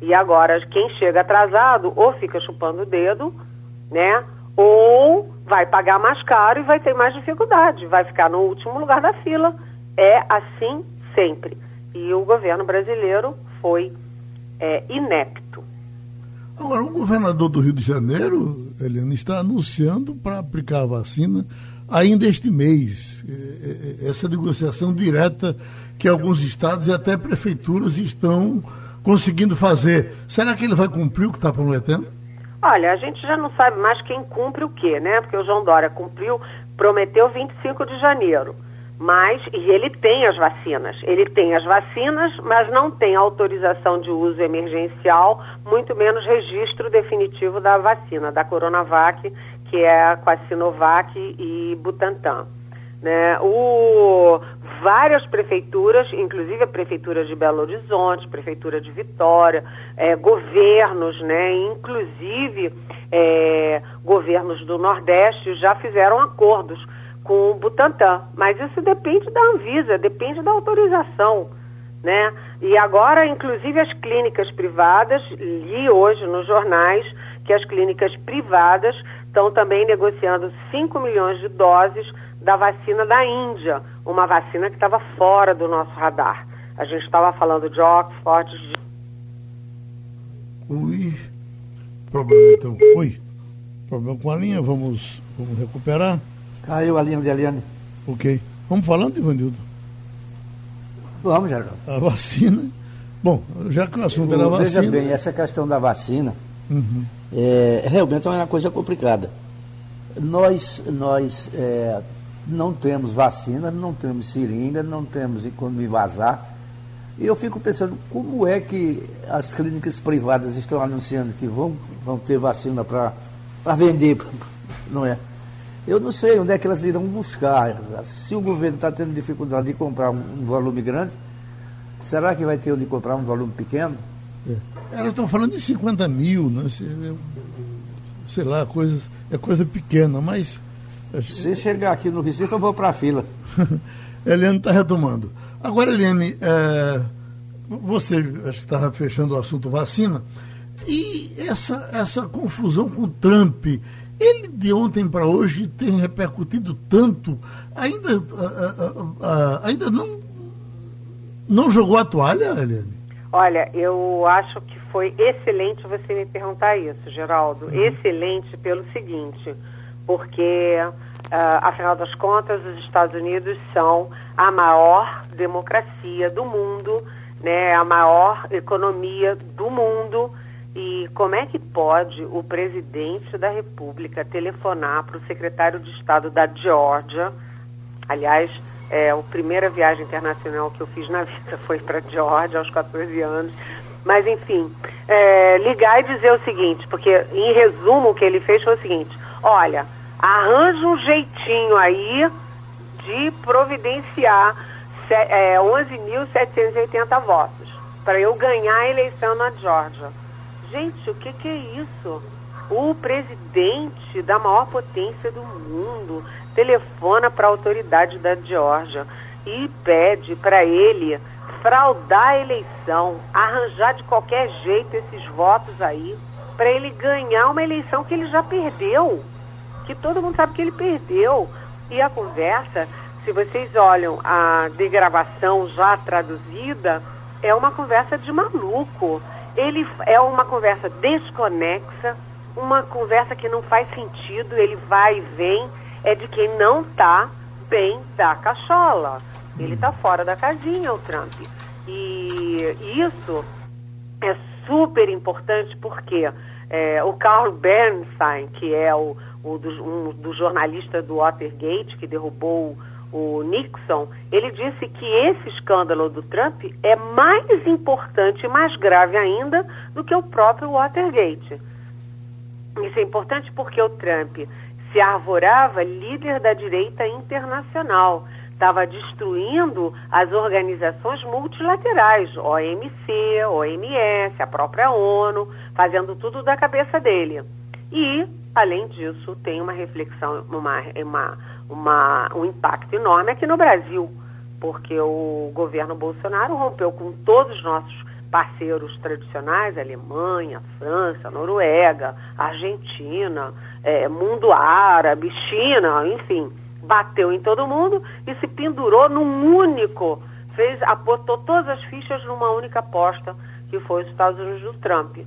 E agora, quem chega atrasado ou fica chupando o dedo, né? Ou vai pagar mais caro e vai ter mais dificuldade, vai ficar no último lugar da fila. É assim sempre. E o governo brasileiro foi é, inepto. Agora, o governador do Rio de Janeiro, Helena, está anunciando para aplicar a vacina ainda este mês. É, é, essa negociação direta que alguns estados e até prefeituras estão conseguindo fazer. Será que ele vai cumprir o que está prometendo? Olha, a gente já não sabe mais quem cumpre o quê, né? Porque o João Dória cumpriu, prometeu 25 de janeiro. Mas, e ele tem as vacinas. Ele tem as vacinas, mas não tem autorização de uso emergencial, muito menos registro definitivo da vacina, da Coronavac, que é com a Sinovac e Butantan. Né? O, várias prefeituras, inclusive a Prefeitura de Belo Horizonte, Prefeitura de Vitória, é, governos, né? inclusive é, governos do Nordeste já fizeram acordos com o Butantan. Mas isso depende da Anvisa, depende da autorização. Né? E agora, inclusive, as clínicas privadas, li hoje nos jornais que as clínicas privadas estão também negociando 5 milhões de doses da vacina da Índia, uma vacina que estava fora do nosso radar. A gente estava falando de Oxford. De... Ui, problema então. Oi, problema com a linha, vamos, vamos recuperar. Caiu a linha de Eliane. Ok. Vamos falando, Ivanildo? Vamos, Geraldo. A vacina. Bom, já que o assunto era vacina. Veja bem, essa questão da vacina uhum. é, realmente é uma coisa complicada. Nós, nós é, não temos vacina, não temos seringa, não temos como vazar. E eu fico pensando, como é que as clínicas privadas estão anunciando que vão, vão ter vacina para vender, não é? Eu não sei onde é que elas irão buscar. Se o governo está tendo dificuldade de comprar um, um, volume grande, será que vai ter onde comprar um volume pequeno? É. Elas estão falando de 50 mil, né? sei lá, coisas, é coisa pequena, mas se chegar aqui no Recife, eu vou para a fila. Eliane está retomando. Agora, Eliane, é, você acho que estava fechando o assunto vacina, e essa, essa confusão com o Trump, ele de ontem para hoje tem repercutido tanto, ainda, ainda não, não jogou a toalha, Eliane? Olha, eu acho que foi excelente você me perguntar isso, Geraldo. Uhum. Excelente pelo seguinte porque, uh, afinal das contas, os Estados Unidos são a maior democracia do mundo, né, a maior economia do mundo. Como é que pode o presidente da República telefonar para o secretário de Estado da Geórgia? Aliás, é, a primeira viagem internacional que eu fiz na vida foi para a Geórgia aos 14 anos. Mas, enfim, é, ligar e dizer o seguinte, porque, em resumo, o que ele fez foi o seguinte: olha, arranja um jeitinho aí de providenciar é, 11.780 votos para eu ganhar a eleição na Georgia. Gente, o que, que é isso? O presidente da maior potência do mundo telefona para a autoridade da Geórgia e pede para ele fraudar a eleição, arranjar de qualquer jeito esses votos aí, para ele ganhar uma eleição que ele já perdeu que todo mundo sabe que ele perdeu. E a conversa, se vocês olham a degravação já traduzida, é uma conversa de maluco. Ele é uma conversa desconexa, uma conversa que não faz sentido, ele vai e vem, é de quem não está bem da cachola. Ele está fora da casinha, o Trump. E isso é super importante porque é, o Carl Bernstein, que é o, o do, um dos jornalistas do Watergate, que derrubou o Nixon, ele disse que esse escândalo do Trump é mais importante e mais grave ainda do que o próprio Watergate. Isso é importante porque o Trump se arvorava líder da direita internacional, estava destruindo as organizações multilaterais, OMC, OMS, a própria ONU, fazendo tudo da cabeça dele. E Além disso, tem uma reflexão, uma, uma, uma, um impacto enorme aqui no Brasil, porque o governo Bolsonaro rompeu com todos os nossos parceiros tradicionais, Alemanha, França, Noruega, Argentina, é, mundo árabe, China, enfim, bateu em todo mundo e se pendurou num único, fez, apostou todas as fichas numa única aposta, que foi os Estados Unidos do Trump.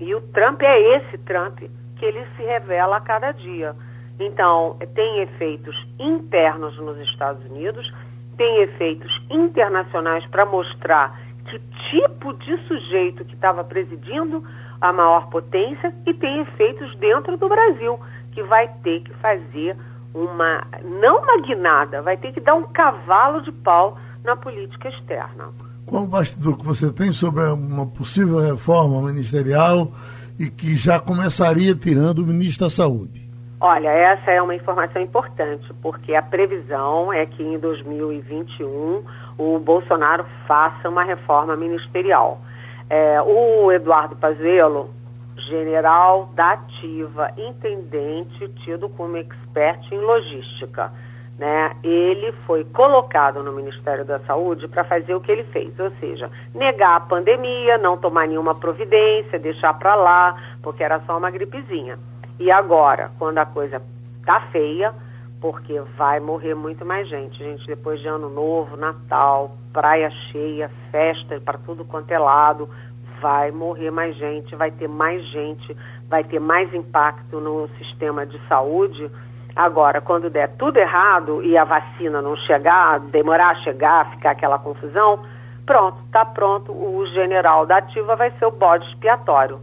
E o Trump é esse Trump que ele se revela a cada dia. Então, tem efeitos internos nos Estados Unidos, tem efeitos internacionais para mostrar que tipo de sujeito que estava presidindo a maior potência e tem efeitos dentro do Brasil, que vai ter que fazer uma, não uma guinada, vai ter que dar um cavalo de pau na política externa. Qual o bastidor que você tem sobre uma possível reforma ministerial e que já começaria tirando o ministro da Saúde? Olha, essa é uma informação importante, porque a previsão é que em 2021 o Bolsonaro faça uma reforma ministerial. É, o Eduardo Pazuello, general da ativa, intendente, tido como expert em logística, né? Ele foi colocado no Ministério da Saúde para fazer o que ele fez, ou seja, negar a pandemia, não tomar nenhuma providência, deixar para lá, porque era só uma gripezinha. E agora, quando a coisa tá feia, porque vai morrer muito mais gente, gente, depois de ano novo, Natal, praia cheia, festa para tudo quanto é lado, vai morrer mais gente, vai ter mais gente, vai ter mais impacto no sistema de saúde. Agora, quando der tudo errado e a vacina não chegar, demorar a chegar, ficar aquela confusão, pronto, tá pronto, o general da ativa vai ser o bode expiatório.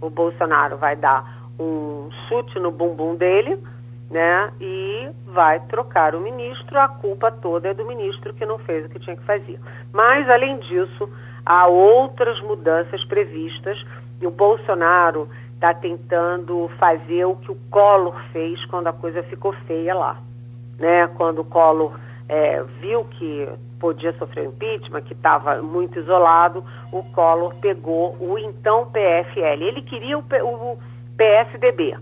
O Bolsonaro vai dar um chute no bumbum dele, né? E vai trocar o ministro. A culpa toda é do ministro que não fez o que tinha que fazer. Mas, além disso, há outras mudanças previstas e o Bolsonaro está tentando fazer o que o Collor fez quando a coisa ficou feia lá. Né? Quando o Collor é, viu que podia sofrer impeachment, que estava muito isolado, o Collor pegou o então PFL. Ele queria o, o PSDB.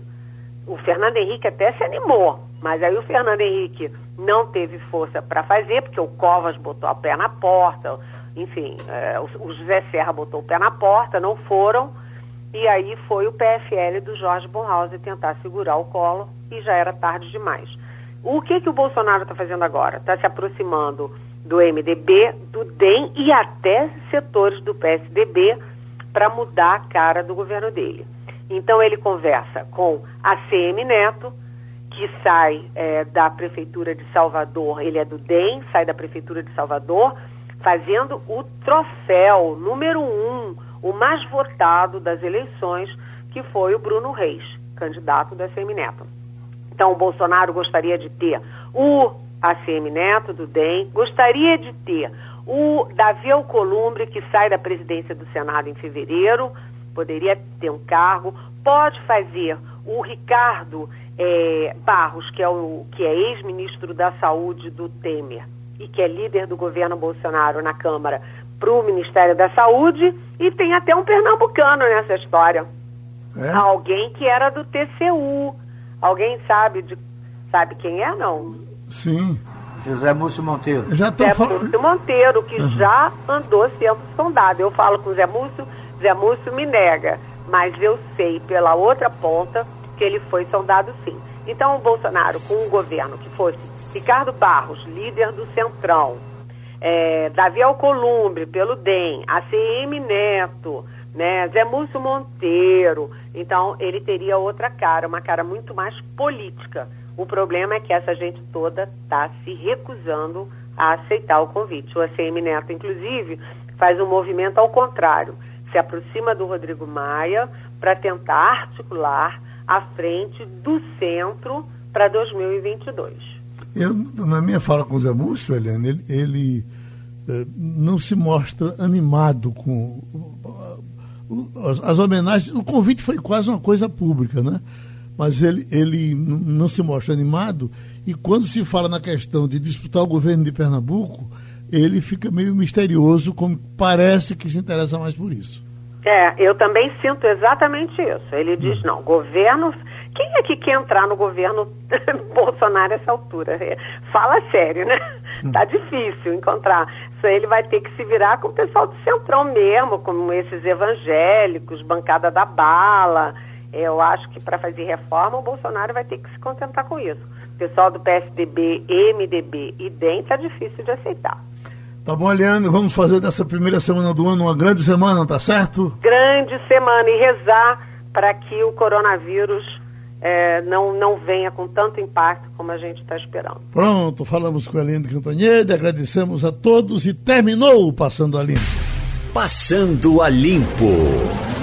O Fernando Henrique até se animou, mas aí o Fernando Henrique não teve força para fazer, porque o Covas botou o pé na porta, enfim, é, o, José Serra botou o pé na porta, não foram, e aí foi o PFL do Jorge Bonhauser tentar segurar o colo e já era tarde demais. O que, que o Bolsonaro está fazendo agora? Está se aproximando do MDB, do DEM e até setores do PSDB para mudar a cara do governo dele. Então ele conversa com a CM Neto, que sai é, da Prefeitura de Salvador, ele é do DEM, sai da Prefeitura de Salvador, fazendo o troféu número um, o mais votado das eleições, que foi o Bruno Reis, candidato da CM Neto. Então o Bolsonaro gostaria de ter o ACM Neto, do DEM, gostaria de ter o Davi Alcolumbre, que sai da presidência do Senado em fevereiro, poderia ter um cargo, pode fazer o Ricardo é, Barros, que é, o, que é ex-ministro da Saúde do Temer e que é líder do governo Bolsonaro na Câmara, para o Ministério da Saúde, e tem até um pernambucano nessa história. É? Alguém que era do TCU. Alguém sabe de sabe quem é, não? Sim. José Múcio Monteiro. Já José falando... Múcio Monteiro, que uhum. já andou sendo sondado. Eu falo com o Zé Múcio Zé Múcio me nega, mas eu sei pela outra ponta que ele foi sondado sim. Então o Bolsonaro, com um governo que fosse Ricardo Barros, líder do Centrão, é, Davi Alcolumbre, pelo DEM, ACM Neto, né, Zé Múcio Monteiro, então ele teria outra cara, uma cara muito mais política. O problema é que essa gente toda está se recusando a aceitar o convite. O ACM Neto, inclusive, faz um movimento ao contrário se aproxima do Rodrigo Maia para tentar articular a frente do centro para 2022. Eu, na minha fala com o Zé Múcio, Helena, ele, ele eh, não se mostra animado com as, as, homenagens. O convite foi quase uma coisa pública, né? Mas ele, ele não se mostra animado. E quando se fala na questão de disputar o governo de Pernambuco, ele fica meio misterioso, como parece que se interessa mais por isso. É, eu também sinto exatamente isso. Ele diz, hum. não, governo, Quem é que quer entrar no governo Bolsonaro essa altura? É, fala sério, né? Tá difícil encontrar. Isso ele vai ter que se virar com o pessoal do Centrão mesmo, como esses evangélicos, bancada da bala. Eu acho que para fazer reforma o Bolsonaro vai ter que se contentar com isso. O pessoal do PSDB, MDB e DEM tá difícil de aceitar. Tá bom, Eliane, vamos fazer dessa primeira semana do ano uma grande semana, tá certo? Grande semana e rezar para que o coronavírus é, não, não venha com tanto impacto como a gente está esperando. Pronto, falamos com a Eliane Cantanhede, agradecemos a todos e terminou o Passando a Limpo. Passando a Limpo.